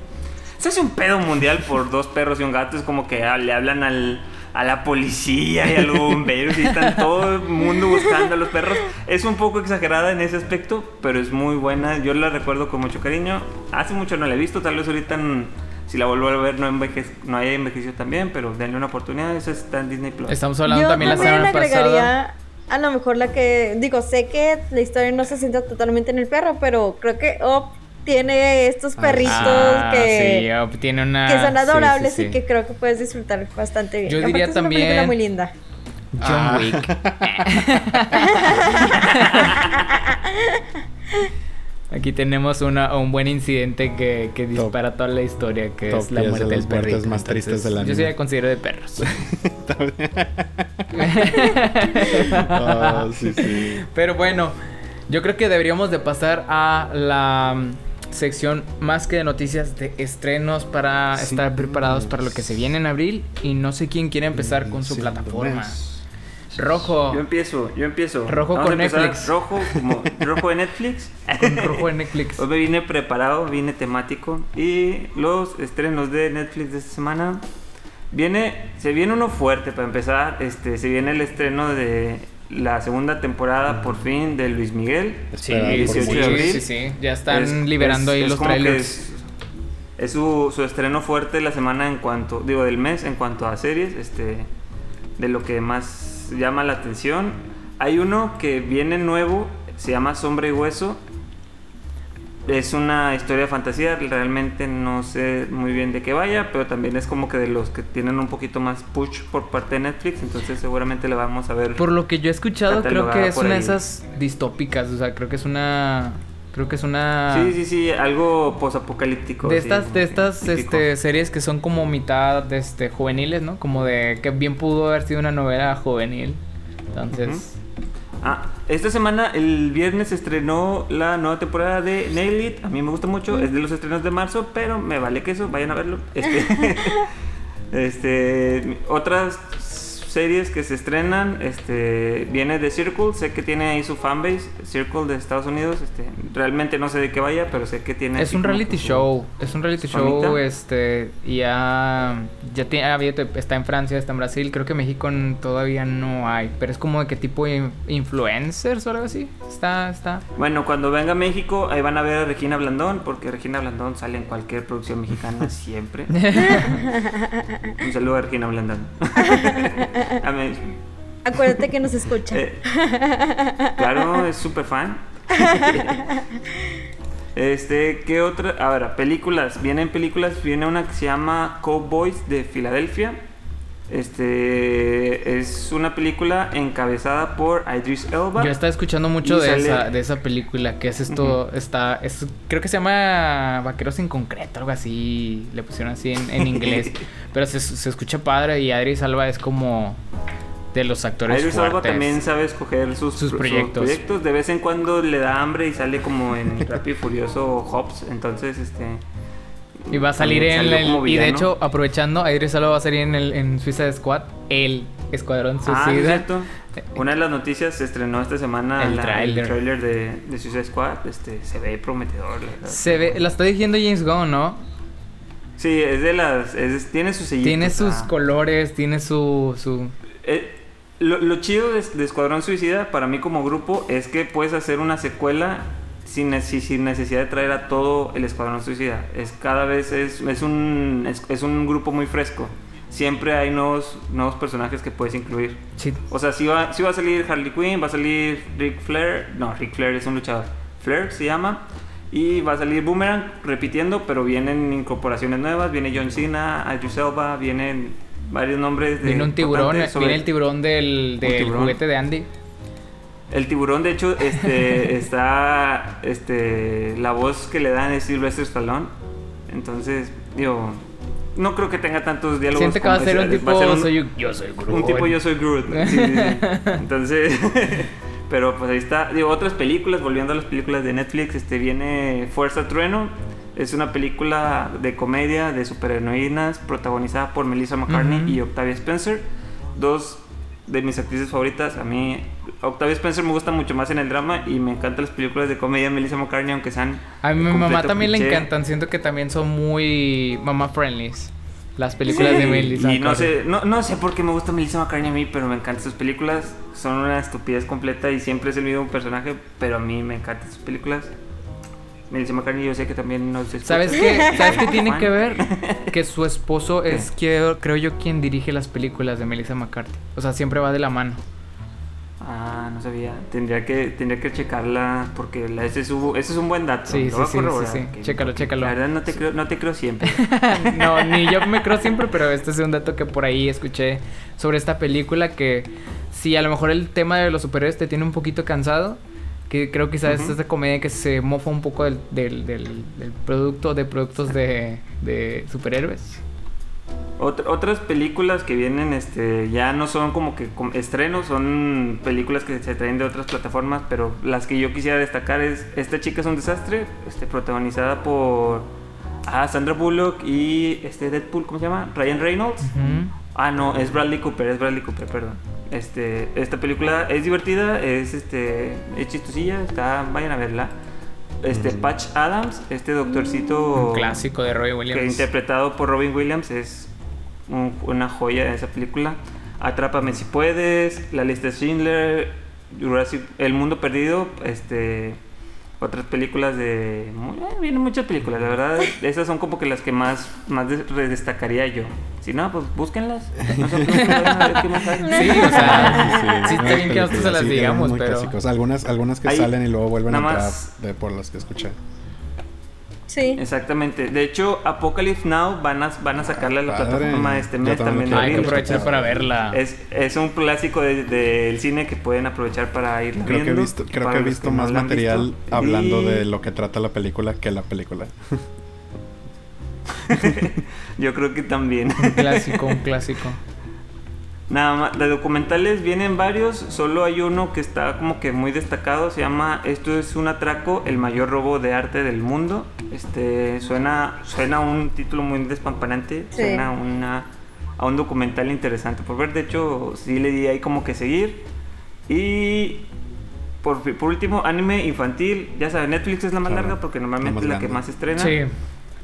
Se hace un pedo mundial por dos perros y un gato. Es como que ah, le hablan al, a la policía y a los bomberos y están todo el mundo buscando a los perros. Es un poco exagerada en ese aspecto, pero es muy buena. Yo la recuerdo con mucho cariño. Hace mucho no la he visto, tal vez ahorita en- si la vuelvo a ver no, enveje, no haya envejecido también, pero denle una oportunidad. Esa está en Disney Plus. Estamos hablando yo también la semana pasada. a lo mejor la que digo, sé que la historia no se sienta totalmente en el perro, pero creo que Up tiene estos perritos Ah, que sí, oh, tiene una que son sí, sí, adorables sí. y que creo que puedes disfrutar bastante bien. Yo Aparte diría es una película también- muy linda. John Ah. Wick. [LAUGHS] Aquí tenemos una, un buen incidente que, que Top. dispara toda la historia, que Top es la 10 de muerte del perrito. más tristes del Yo anime. sí la considero de perros. Ah, [LAUGHS] sí, sí. [LAUGHS] Pero bueno, yo creo que deberíamos de pasar a la sección más que de noticias de estrenos para Sí. estar preparados para lo que se viene en abril y no sé quién quiere empezar con su Sí, plataforma. mes. Rojo. Yo empiezo, yo empiezo. Rojo Vamos con Netflix. Rojo, como rojo de Netflix. [LAUGHS] Con rojo de Netflix. Hoy me vine preparado, vine temático. Y los estrenos de Netflix de esta semana. Viene, se viene uno fuerte para empezar. Este, se viene el estreno de la segunda temporada, por fin, de Luis Miguel. Sí, Esperado por sí, 18 de sí, abril. sí, sí. Ya están Es- liberando es- ahí es los como que trailers. Es, es su, su estreno fuerte la semana en cuanto, digo, del mes en cuanto a series, este, de lo que más llama la atención. Hay uno que viene nuevo, se llama Sombra y Hueso. Es una historia de fantasía, realmente no sé muy bien de qué vaya, pero también es como que de los que tienen un poquito más push por parte de Netflix, entonces seguramente la vamos a ver. Por lo que yo he escuchado, creo que es una de esas distópicas, o sea, creo que es una... Creo que es una... Sí, sí, sí, algo posapocalíptico. De sí, estas, de estas típico. este, series que son como mitad este, juveniles, ¿no? Como de que bien pudo haber sido una novela juvenil. Entonces, Ah, esta semana, el viernes, estrenó la nueva temporada de Nail It. A mí me gusta mucho, es de los estrenos de marzo, pero me vale queso, vayan a verlo. Este, [LAUGHS] este, otras series que se estrenan, este, viene de Circle, sé que tiene ahí su fanbase, Circle de Estados Unidos, este, realmente no sé de qué vaya, pero sé que tiene... es un reality show. Es un reality famita. show, este, y ya, ya tiene, ah, está en Francia, está en Brasil. Creo que México todavía no hay, pero es como de qué tipo de in- influencers o algo así. Está, está. Bueno, cuando venga a México, ahí van a ver a Regina Blandón, porque Regina Blandón sale en cualquier producción mexicana siempre. [LAUGHS] Un saludo a Regina Blandón. [LAUGHS] [LAUGHS] Acuérdate que nos escucha. eh, claro, es súper fan. [LAUGHS] Este, ¿qué otra? A ver, películas. Vienen películas. Viene una que se llama Cowboys de Filadelfia. Este es una película encabezada por Idris Elba. Yo estaba escuchando mucho de sale- esa, de esa película, que es esto, está, es, creo que se llama Vaqueros en concreto, algo así, le pusieron así en, en inglés, [LAUGHS] pero se, se escucha padre y Adri Salva es como de los actores Idris Elba fuertes. también sabe escoger sus, Sus sus proyectos. proyectos. De vez en cuando le da hambre y sale como en Rápido y Furioso Hobbs. Entonces, este. Y va a salir en el, y de hecho, aprovechando, Idris Elba va a salir en el en Suicide Squad, el Escuadrón Ah, ¿no es Suicida. cierto? Una de las noticias se estrenó esta semana El la- tráiler. tráiler de, de Suicide Squad. Este, se ve prometedor, la verdad. se ve, la está dirigiendo James Gunn, ¿no? Sí, es de las. es- tiene sus sellitos. Tiene sus ah. colores, tiene su, su Eh, lo, lo chido de, de Escuadrón Suicida para mí como grupo es que puedes hacer una secuela sin, nece- sin necesidad de traer a todo el Escuadrón Suicida. Es cada vez es, es un es, es un grupo muy fresco. Siempre hay nuevos nuevos personajes que puedes incluir. sí, O sea, si va, sí va a salir Harley Quinn, va a salir Rick Flair. No, Rick Flair es un luchador. Flair se llama. Y va a salir Boomerang repitiendo, pero vienen incorporaciones nuevas. Viene John Cena, Idris Elba, vienen varios nombres. De Viene un tiburón, sobre- viene el tiburón del, del tiburón. juguete de Andy. El tiburón, de hecho, este, [LAUGHS] está, este, la voz que le dan es Sylvester Stallone. Entonces, digo, no creo que tenga tantos diálogos. Siente que va a ser un tipo, ser un- soy yo, soy Groot. Un tipo yo soy Groot. Sí, sí, sí. [LAUGHS] Entonces, [LAUGHS] pero pues ahí está. Digo, otras películas, volviendo a las películas de Netflix, este viene Fuerza Trueno. Es una película de comedia de superheroínas protagonizada por Melissa McCartney Ujú. y Octavia Spencer. Dos de mis actrices favoritas. A mí, Octavia Spencer me gusta mucho más en el drama y me encantan las películas de comedia de Melissa McCartney, aunque sean. A mi mamá también le cliché. encantan, siento que también son muy mamá friendly. Las películas de Sí, Melissa. Y no sé, no, no sé por qué me gusta Melissa McCartney a mí, pero me encantan sus películas. Son una estupidez completa y siempre es el mismo personaje, pero a mí me encantan sus películas. Melissa McCartney yo sé que también nos escucha. ¿Sabes qué? [LAUGHS] ¿Sabes qué tiene que ver? Que su esposo es, que, creo yo, quien dirige las películas de Melissa McCarthy. O sea, siempre va de la mano. Ah, no sabía. Tendría que, tendría que checarla porque la, ese, es, un- ese es un buen dato. Sí, sí, sí, sí, sí. que- Chécalo, chécalo. La verdad no te creo, no te creo siempre. [LAUGHS] no, ni yo me creo siempre, pero este es un dato que por ahí escuché sobre esta película que si a lo mejor el tema de los superhéroes te tiene un poquito cansado, que creo que quizás Ujú. es esta comedia que se mofa un poco del, del, del- del producto, de productos de, de superhéroes. Ot- otras películas que vienen este ya no son como que estrenos, son películas que se traen de otras plataformas, pero las que yo quisiera destacar es Esta chica es un desastre, este protagonizada por ah, Sandra Bullock y este Deadpool, ¿cómo se llama? Ryan Reynolds. Ah, no, es Bradley Cooper, es Bradley Cooper, perdón. Este, esta película es divertida, es este es chistosilla, está vayan a verla. Este Patch Adams, este doctorcito Un clásico de que Williams. interpretado por Robin Williams es un- una joya de esa película. Atrápame si puedes, La lista de Schindler, Jurassic- El mundo perdido, este otras películas de eh, vienen muchas películas, la verdad, [LAUGHS] esas son como que las que más más des- destacaría yo. Si no, pues búsquenlas. [LAUGHS] No sé, pues, vayan a ver qué más hay. Sí, o sea, sí, no, está bien que nosotros se las sí, digamos, muy pero... clásicos. Algunas, algunas que Ahí, salen y luego vuelven a entrar más- de, por las que escuché. Sí. Exactamente. De hecho, Apocalypse Now van a, van a sacarla a la Padre. plataforma este Yo mes también de Hay que aprovechar para verla. Es, es un clásico de- del cine que pueden aprovechar para ir Creo que he viendo. visto, creo que he visto más material visto. hablando Y de lo que trata la película que la película. [LAUGHS] Yo creo que también. Un clásico, un clásico. Nada más, de documentales vienen varios, solo hay uno que está como que muy destacado, se llama Esto es un atraco, el mayor robo de arte del mundo. Este suena suena un título muy despampanante, Sí. suena una, a un documental interesante por ver, de hecho sí le di ahí como que seguir. Y por, por último, anime infantil, ya saben, Netflix es la más Claro, larga porque la normalmente es la que grande. más estrena. Sí.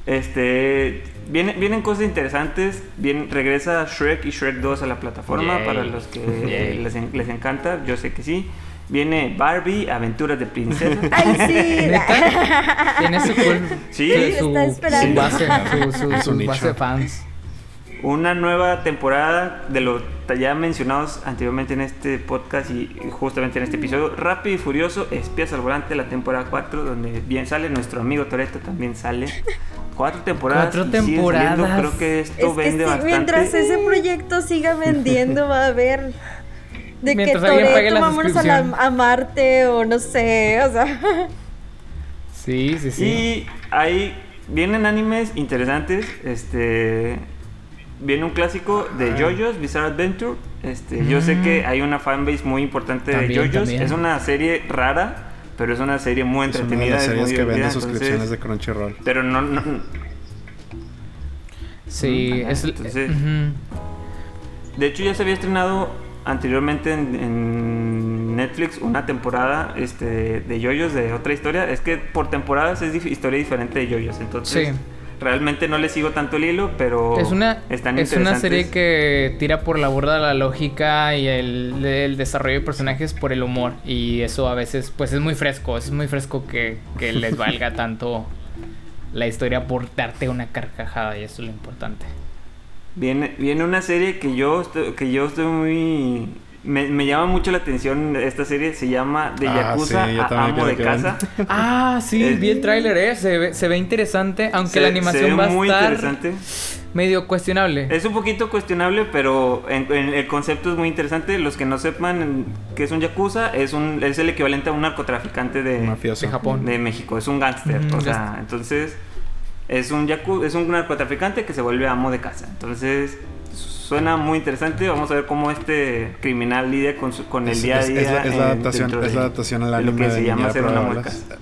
Este, vienen, vienen cosas interesantes. Bien, regresa Shrek y Shrek 2 a la plataforma Yay. para los que [LAUGHS] les, les encanta. Yo sé que sí. Viene Barbie, Aventuras de Princesa. [LAUGHS] Ay, sí. [LAUGHS] Tiene su. Sí. su, Está esperando. su base, su, su- Es su un nicho. base de fans. Una nueva temporada de los ya mencionados anteriormente en este podcast y justamente en este episodio. Rápido y Furioso, Espías al Volante, la temporada 4, donde bien sale nuestro amigo Toreto, también sale. Cuatro temporadas. Cuatro saliendo. temporadas. Creo que esto Es que vende sí, bastante. mientras ese proyecto siga vendiendo, va a haber. De Mientras que Toreto la vámonos a, la- a Marte o no sé, o sea. Sí, sí, sí. Y hay vienen animes interesantes, este viene un clásico de JoJo's Bizarre Adventure. Este, yo sé que hay una fanbase muy importante También, de JoJo's, también. es una serie rara, pero es una serie muy Es una de entretenida, las es series muy que vende divertida, suscripciones entonces- de Crunchyroll. pero no, no- Sí, Ajá, es. entonces- de hecho ya se había estrenado anteriormente en, en Netflix una temporada este de JoJo's de otra historia, es que por temporadas es dif- historia diferente de JoJo's, entonces Sí. Realmente no le sigo tanto el hilo, pero Es una, están es una serie que tira por la borda la lógica y el, el desarrollo de personajes por el humor. Y eso a veces, pues es muy fresco. Es muy fresco que, que les valga [LAUGHS] tanto la historia por darte una carcajada. Y eso es lo importante. Viene, viene una serie que yo que yo estoy muy... Me, me llama mucho la atención esta serie, se llama De Ah, Yakuza sí, a Amo de que Casa. [LAUGHS] Ah, sí, Es- vi el tráiler, ¿eh? Se ve, se ve interesante, aunque Se- la se ve animación va a muy estar interesante. medio cuestionable. Es un poquito cuestionable, pero en- en el concepto es muy interesante. Los que no sepan qué es un Yakuza, es, un, es el equivalente a un narcotraficante de, Mafioso. de Japón. de México, es un gángster. O sea, entonces es un yaku, es un narcotraficante que se vuelve amo de casa. Entonces suena muy interesante. Vamos a ver cómo este criminal lidia con, su- con el Es- día a día. es la- es la adaptación- es la de- adaptación al de lo que de se llama Niñera ser un amo de Probables. casa.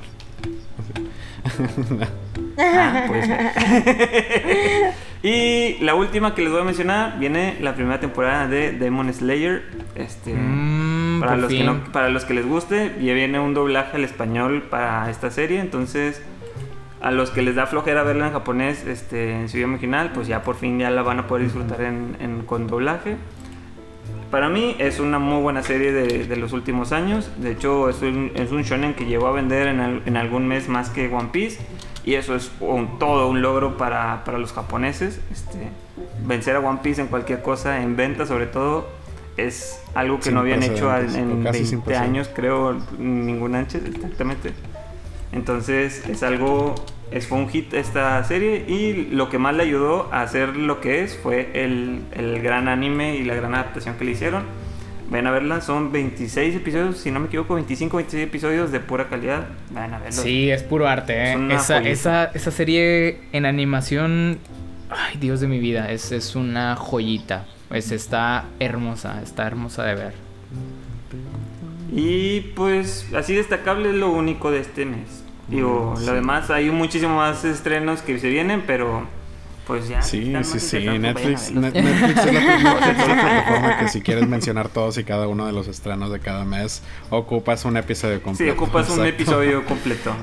Ah, puede ser. [LAUGHS] y la última que les voy a mencionar viene la primera temporada de Demon Slayer. Este, Mm, para, los que no- para los que les guste, ya viene un doblaje al español para esta serie. Entonces, a los que les da flojera verla en japonés este, en su idioma original, pues ya por fin ya la van a poder disfrutar en, en- con doblaje. Para mí es una muy buena serie de, de los últimos años. De hecho, es un, es un shonen que llegó a vender en, al- en algún mes más que One Piece. Y eso es un- todo un logro para, para los japoneses. Este, vencer a One Piece en cualquier cosa, en venta sobre todo, es algo que Sin no habían hecho en sin 20 años, creo, ningún antes, exactamente. Entonces es algo, es, fue un hit esta serie y lo que más le ayudó a hacer lo que es fue el, el gran anime y la gran adaptación que le hicieron. Vayan a verla, son 26 episodios, si no me equivoco, 25, 26 episodios de pura calidad. Vayan a verlo. Sí, es puro arte, ¿eh? Es Esa, esa, esa serie en animación, ay Dios de mi vida, es, es una joyita. Pues está hermosa, está hermosa de ver. Y pues así destacable es lo único de este mes. Digo, Mm, lo sí. demás, hay muchísimo más estrenos que se vienen, pero pues ya. Sí, sí, sí. Netflix, Net-. Netflix es la, primera- [LAUGHS] es la plataforma que si quieres mencionar todos y cada uno de los estrenos de cada mes, ocupas un episodio Sí, completo. ocupas un episodio completo.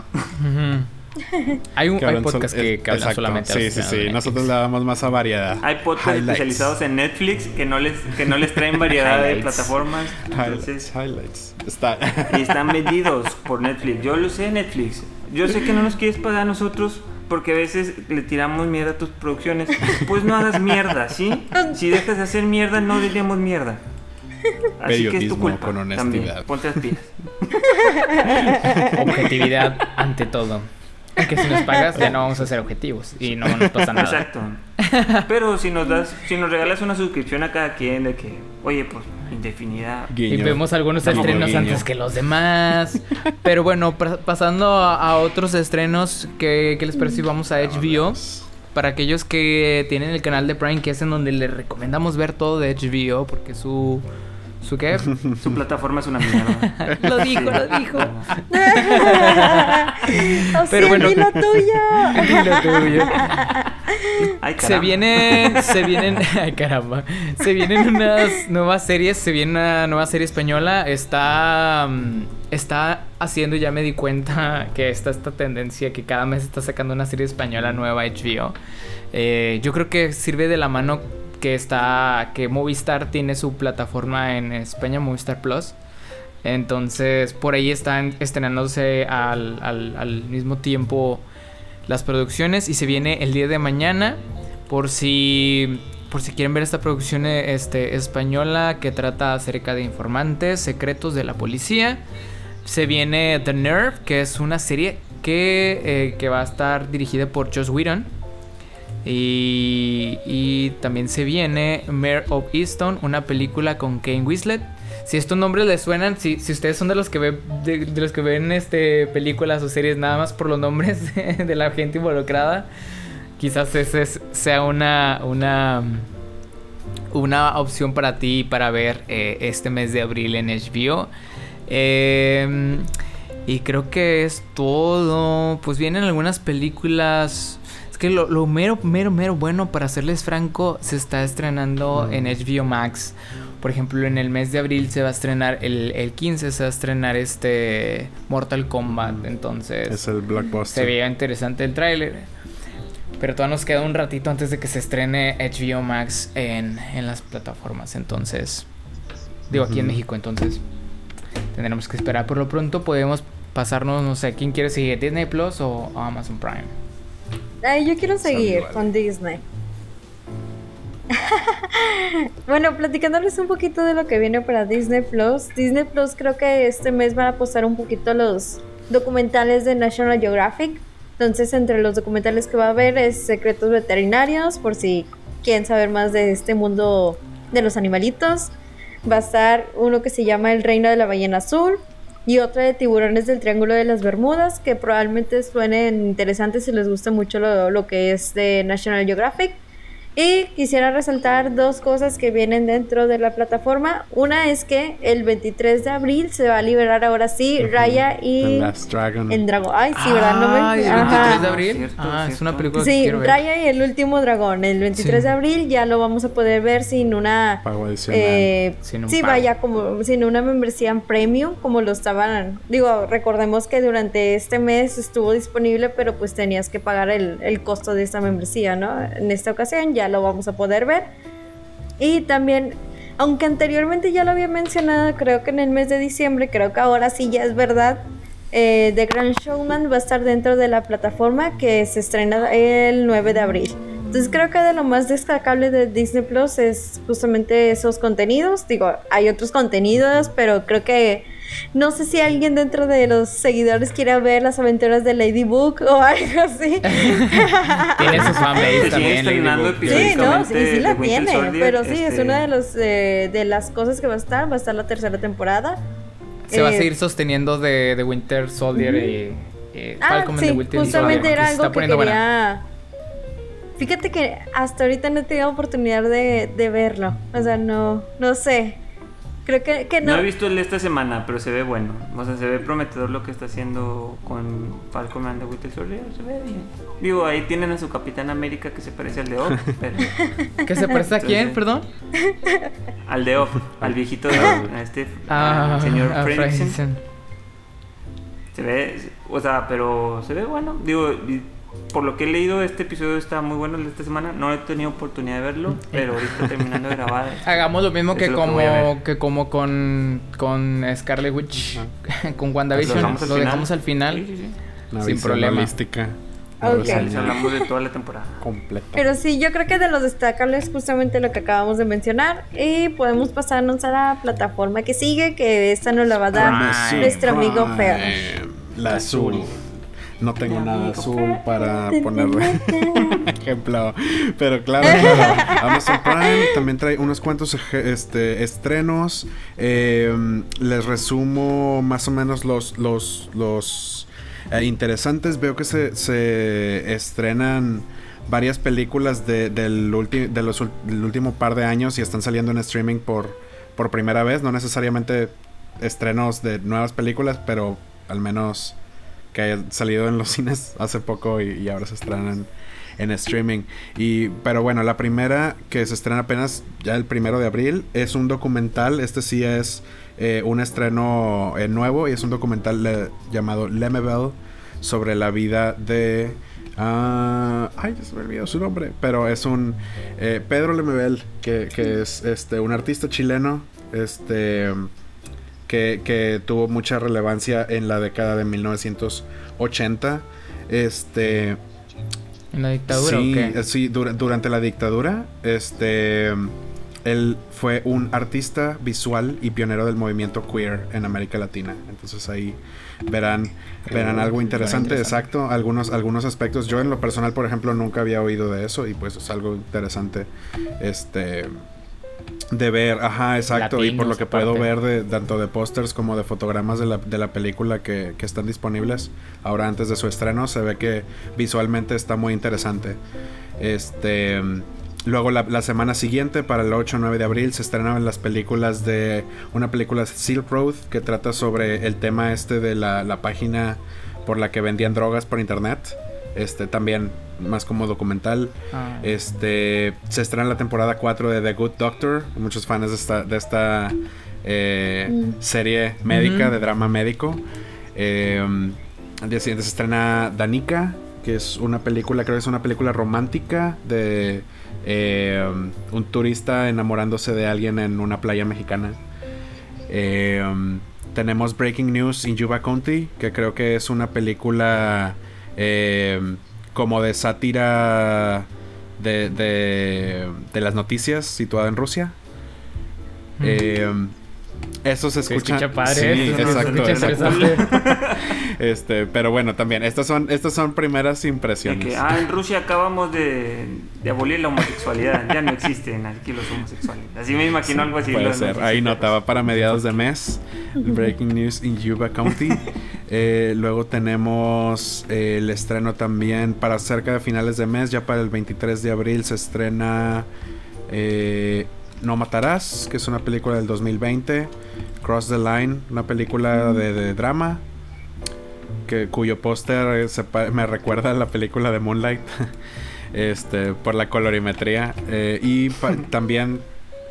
[LAUGHS] Hay, un, Que hay podcasts que, que hablan exacto. solamente Sí, sí, sí. Nosotros le damos más a variedad. Hay podcasts Highlights. especializados en Netflix que no les, que no les traen variedad de plataformas. Highlights, Entonces, highlights. Está. y están vendidos por Netflix. Yo lo sé, Netflix. Yo sé que no nos quieres pagar a nosotros porque a veces le tiramos mierda a tus producciones. Pues no hagas mierda, ¿sí? Si dejas de hacer mierda, no diríamos mierda. Así que es tu Periodismo culpa. con honestidad. También. Ponte las pilas. [LAUGHS] Objetividad ante todo. [LAUGHS] Que si nos pagas ya no vamos a hacer objetivos y no nos pasa nada. Exacto. Pero si nos das, si nos regalas una suscripción a cada quien de que, oye, pues indefinida. Y vemos algunos Guiño, estrenos guiño. antes que los demás. Pero bueno, pa- pasando a, a otros estrenos, ¿qué, qué les parece si vamos a HBO? Para aquellos que tienen el canal de Prime, que es en donde les recomendamos ver todo de HBO, porque su... ¿Su qué? [LAUGHS] Su plataforma es una mierda. [LAUGHS] lo dijo, lo dijo. [LAUGHS] ¡Oh, Pero sí, bueno. dilo tuyo! Dilo tuyo. Ay, Se vienen, se vienen, ay caramba, se vienen unas nuevas series, se viene una nueva serie española, está, mm, está haciendo, ya me di cuenta que está esta tendencia que cada mes está sacando una serie española nueva HBO. Eh, yo creo que sirve de la mano que está, que Movistar tiene su plataforma en España, Movistar Plus. Entonces, por ahí están estrenándose al, al- mismo tiempo las producciones y se viene el día de mañana por si por si quieren ver esta producción eh, este, española que trata acerca de informantes secretos de la policía. Se viene The Nerve, que es una serie que, eh, que va a estar dirigida por Joss Whedon. Y, también se viene Mayor of Easton, una película con Kane Winslet. Si estos nombres les suenan, si, si ustedes son de los que ven de, los que ven este películas o series nada más por los nombres [LAUGHS] de la gente involucrada, quizás ese es- sea una una una opción para ti para ver eh, este mes de abril en HBO. Eh, y creo que es todo. Pues vienen algunas películas. Que lo, lo mero, mero, mero bueno, para serles franco, se está estrenando en HBO Max. Por ejemplo, en el mes de abril se va a estrenar, el, el 15 se va a estrenar este Mortal Kombat. Entonces, Es el se blockbuster. veía interesante el tráiler. Pero todavía nos queda un ratito antes de que se estrene HBO Max en, en las plataformas. Entonces, digo aquí en. México, entonces tendremos que esperar. Por lo pronto podemos pasarnos, no sé, ¿quién quiere seguir? ¿Disney Plus o Amazon Prime? Ay, yo quiero seguir con Disney. [LAUGHS] bueno, platicándoles un poquito de lo que viene para Disney Plus. Disney Plus creo que este mes van a postar un poquito los documentales de National Geographic. Entonces, entre los documentales que va a haber es Secretos Veterinarios, por si quieren saber más de este mundo de los animalitos. Va a estar uno que se llama El Reino de la Ballena Azul y otro de Tiburones del Triángulo de las Bermudas, que probablemente suenen interesantes si les gusta mucho lo, lo que es de National Geographic. Y quisiera resaltar dos cosas que vienen dentro de la plataforma. Una es que el 23 de abril se va a liberar ahora sí. Raya y Dragon. el dragón. Ay, sí, ¿verdad? No me... Ay, el Ajá. 23 de abril. Cierto, ah, es una película que Sí, quiero ver. Raya y el último dragón. El 23 Sí. de abril ya lo vamos a poder ver sin una. Pago adicional. Eh, Sin un sí, pago. vaya, como sin una membresía en premium, como lo estaban. Digo, recordemos que durante este mes estuvo disponible, pero pues tenías que pagar el, el costo de esta membresía, ¿no? En esta ocasión ya lo vamos a poder ver. Y también, aunque anteriormente ya lo había mencionado, creo que en el mes de diciembre, creo que ahora sí ya es verdad. eh, The Grand Showman va a estar dentro de la plataforma que se estrena el 9 de abril. Entonces creo que de lo más destacable de Disney Plus es justamente esos contenidos. Digo, hay otros contenidos, pero creo que no sé si alguien dentro de los seguidores quiere ver las aventuras de Ladybug o [LAUGHS] algo así. [LAUGHS] Tiene su fanbase también. Sí, no, sí, sí la tiene, Soldier, pero sí, es este, una de, los, eh, de las cosas que va a estar, va a estar la tercera temporada. Se va a Eh, seguir sosteniendo de, de Winter Soldier y, y Ah, Falcon sí, Winter justamente era algo que poniendo buena. Fíjate que hasta ahorita no he tenido oportunidad de, de verlo, o sea, no, no sé. Creo que, que No no. he visto el de esta semana, pero se ve bueno. O sea, se ve prometedor lo que está haciendo con Falcon and the Winter Soldier. Se ve bien. Digo, ahí tienen a su Capitán América que se parece al de Ock, [LAUGHS] pero ¿Qué se parece a quién, perdón? al de Ock, al viejito de Ock, a este Ah, al señor a Fredricksen. Fredricksen. Se ve, o sea, pero se ve bueno. Digo, por lo que he leído, este episodio está muy bueno el de esta semana. No he tenido oportunidad de verlo, pero ahorita [LAUGHS] terminando de grabar. Hagamos lo mismo que lo como que como con con Scarlet Witch, [LAUGHS] con WandaVision, Lo lo dejamos al al final. final. Sí, sí, sí. Una sin problema. holística. Ok. Una reseña Les hablamos de toda la temporada. completa. Pero sí, yo creo que de los destacables justamente lo que acabamos de mencionar y podemos pasarnos a la plataforma que sigue, que esta nos la va a dar Prime. nuestro amigo Fer. La azul. No tengo nada azul para ponerle [LAUGHS] ejemplo. Pero claro, claro, Amazon Prime también trae unos cuantos este, estrenos. Em, les resumo más o menos los, los, los eh, interesantes. Veo que se, se estrenan varias películas de, del, de los, del último par de años y están saliendo en streaming por, por primera vez. No necesariamente estrenos de nuevas películas, pero al menos que hayan salido en los [LAUGHS] cines hace poco y, ahora se estrenan en streaming. Y, pero bueno, la primera que se estrena apenas ya el primero de abril es un documental. Este sí es eh, un estreno eh, nuevo y es un documental llamado Lemebel sobre la vida de Ah, ay, se me olvidó su nombre. Pero es un eh, Pedro Lemebel, que, que, es este un artista chileno. Este. Que, que, tuvo mucha relevancia en la década de 1980. Este. ¿En la dictadura sí, o qué? Sí, durante la dictadura. Este. Él fue un artista visual y pionero del movimiento queer en América Latina. Entonces ahí verán, verán algo interesante, exacto, algunos, algunos aspectos. Yo en lo personal, por ejemplo, nunca había oído de eso y pues es algo interesante. Este de ver, ajá, exacto, y por lo que puedo ver de tanto de pósters como de fotogramas de la, de la película que, que, están disponibles ahora antes de su estreno, se ve que visualmente está muy interesante. Este Luego la, semana siguiente, para el 8 o 9 de abril, se estrenaban las películas de una película Silk Road que trata sobre el tema este de la, página por la que vendían drogas por internet. Este también más como documental. Ah. Este se estrena la temporada 4 de The Good Doctor. Muchos fans de esta, de esta eh, mm. serie médica, de drama médico. Eh, al día siguiente se estrena Danica, que es una película, creo que es una película romántica de eh, un turista enamorándose de alguien en una playa mexicana. Eh, tenemos Breaking News in Yuba County, que creo que es una película eh, como de sátira de, de, las noticias situada en Rusia. Eso se escucha. Se padre. Sí, exacto. [LAUGHS] este, pero bueno, también estas son estas son primeras impresiones. ah, en Rusia acabamos de, de, abolir la homosexualidad, ya no existen aquí los homosexuales. Así me imagino algo así. Puede ser. Ahí notaba para mediados de mes. Breaking news in Yuba County. [LAUGHS] Eh, luego tenemos eh, el estreno también para cerca de finales de mes, ya para el 23 de abril se estrena eh, no Matarás, que es una película del 2020. Cross the Line, una película de, drama. Que, cuyo póster me recuerda a la película de Moonlight. [LAUGHS] este, por la colorimetría. Eh, y [LAUGHS] también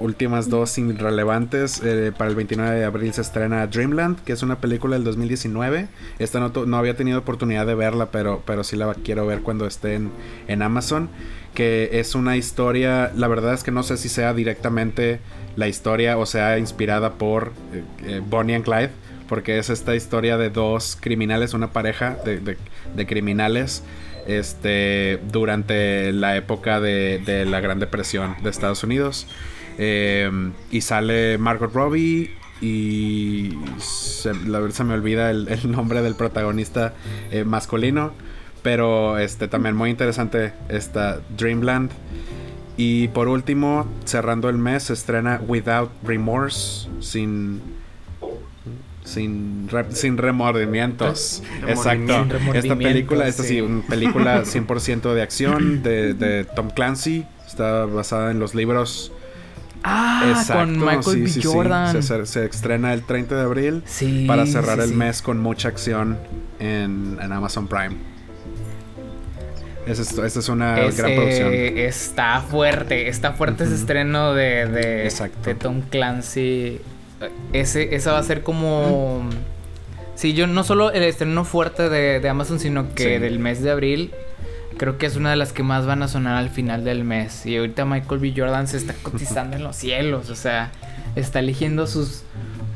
últimas dos irrelevantes. Eh, para el 29 de abril se estrena Dreamland, que es una película del 2019. Esta no, no había tenido oportunidad de verla, pero, pero sí la quiero ver cuando esté en, en Amazon que es una historia, la verdad es que no sé si sea directamente la historia o sea inspirada por eh, eh, Bonnie and Clyde, porque es esta historia de dos criminales, una pareja de, criminales este, durante la época de, la Gran Depresión de Estados Unidos. Em, y sale Margot Robbie y la verdad se me olvida el, nombre del protagonista eh, masculino. Pero este también muy interesante esta Dreamland. Y por último, cerrando el mes, se estrena Without Remorse, sin sin, sin remordimientos. [LAUGHS] Exacto. Esta película, esta sí, una película 100% de acción de, de, Tom Clancy. Está basada en los libros. Ah, con Michael B. Jordan. Se, se, estrena el 30 de abril para cerrar el mes con mucha acción en, en Amazon Prime. Esta es, una gran producción. Está fuerte, está fuerte ese estreno de, de, Tom Clancy. Ese, esa va a ser como... Sí, yo no solo el estreno fuerte de, Amazon, sino que del mes de abril, creo que es una de las que más van a sonar al final del mes. Y ahorita Michael B. Jordan se está cotizando en los cielos, o sea, está eligiendo sus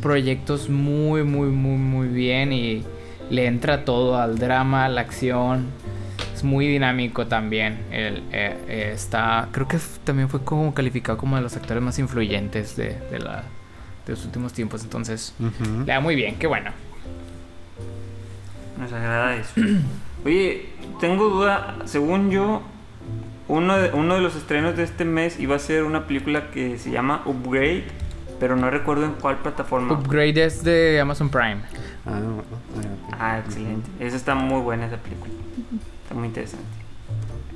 proyectos muy, muy, muy, muy bien y le entra todo al drama, a la acción es muy dinámico también. El, eh, eh, está, creo que también fue como calificado como de los actores más influyentes de, de, la, de los últimos tiempos. Entonces, le da muy bien, qué bueno. Nos agrada eso. [CLEARS THROAT] Oye, tengo duda, según yo, uno de, uno de los estrenos de este mes iba a ser una película que se llama Upgrade, pero no recuerdo en cuál plataforma. Upgrade es de Amazon Prime. Ah, bueno, ah, Ah, excelente. Esa está muy buena esa película. Está muy interesante.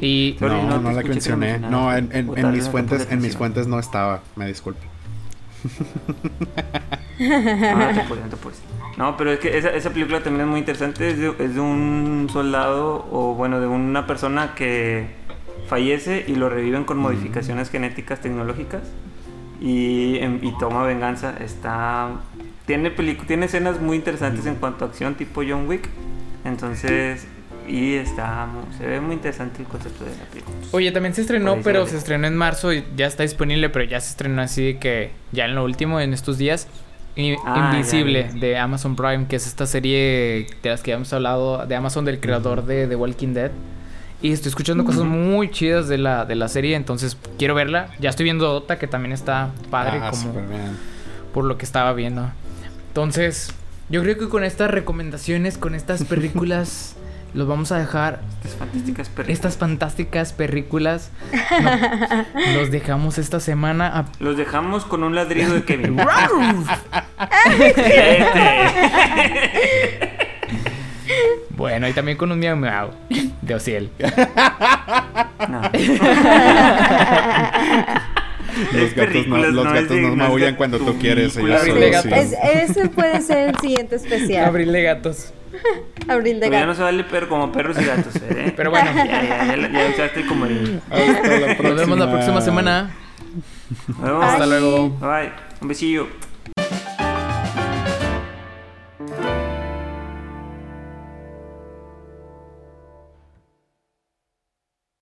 Y Sorry, no, no no, la mencioné. No, en, mis no fuentes, en mis fuentes no estaba. Me disculpo. No, no te apures, no te apures. No, pero es que esa, esa película también es muy interesante. Es de, es de un soldado, o bueno, de una persona que fallece y lo reviven con modificaciones genéticas tecnológicas y, y toma venganza. Está. Tiene, tiene escenas muy interesantes en cuanto a acción, tipo John Wick. Entonces. Y está. Se ve muy interesante el concepto de la película. Oye, también se estrenó, pero se estrenó en marzo y ya está disponible, pero ya se estrenó así que ya en lo último, en estos días. I- Ah, Invisible ya, ya. de Amazon Prime, que es esta serie de las que habíamos hablado de Amazon, del creador de The Walking Dead. Y estoy escuchando cosas muy chidas de la, de la serie, entonces quiero verla. Ya estoy viendo Dota, que también está padre, ah, como bien. por lo que estaba viendo. Entonces, yo creo que con estas recomendaciones, con estas [LAUGHS] películas, los vamos a dejar Estas fantásticas películas. estas fantásticas películas no, los dejamos esta semana a- Los dejamos con un ladrido de Kevin. [LAUGHS] bueno y también con un miau miau de Ociel No. [LAUGHS] Los gatos no, los no gatos maullan cuando tu tú quieres. Ellos solo sí. Es- ese puede ser el siguiente especial. abril de gatos Abril de Pero ya no gato. se vale pero como perros y gatos, ¿eh? [LAUGHS] pero bueno Ya, ya, ya, ya usaste como el... Hasta la nos vemos la próxima semana Nos vemos. hasta luego Bye. Un besillo.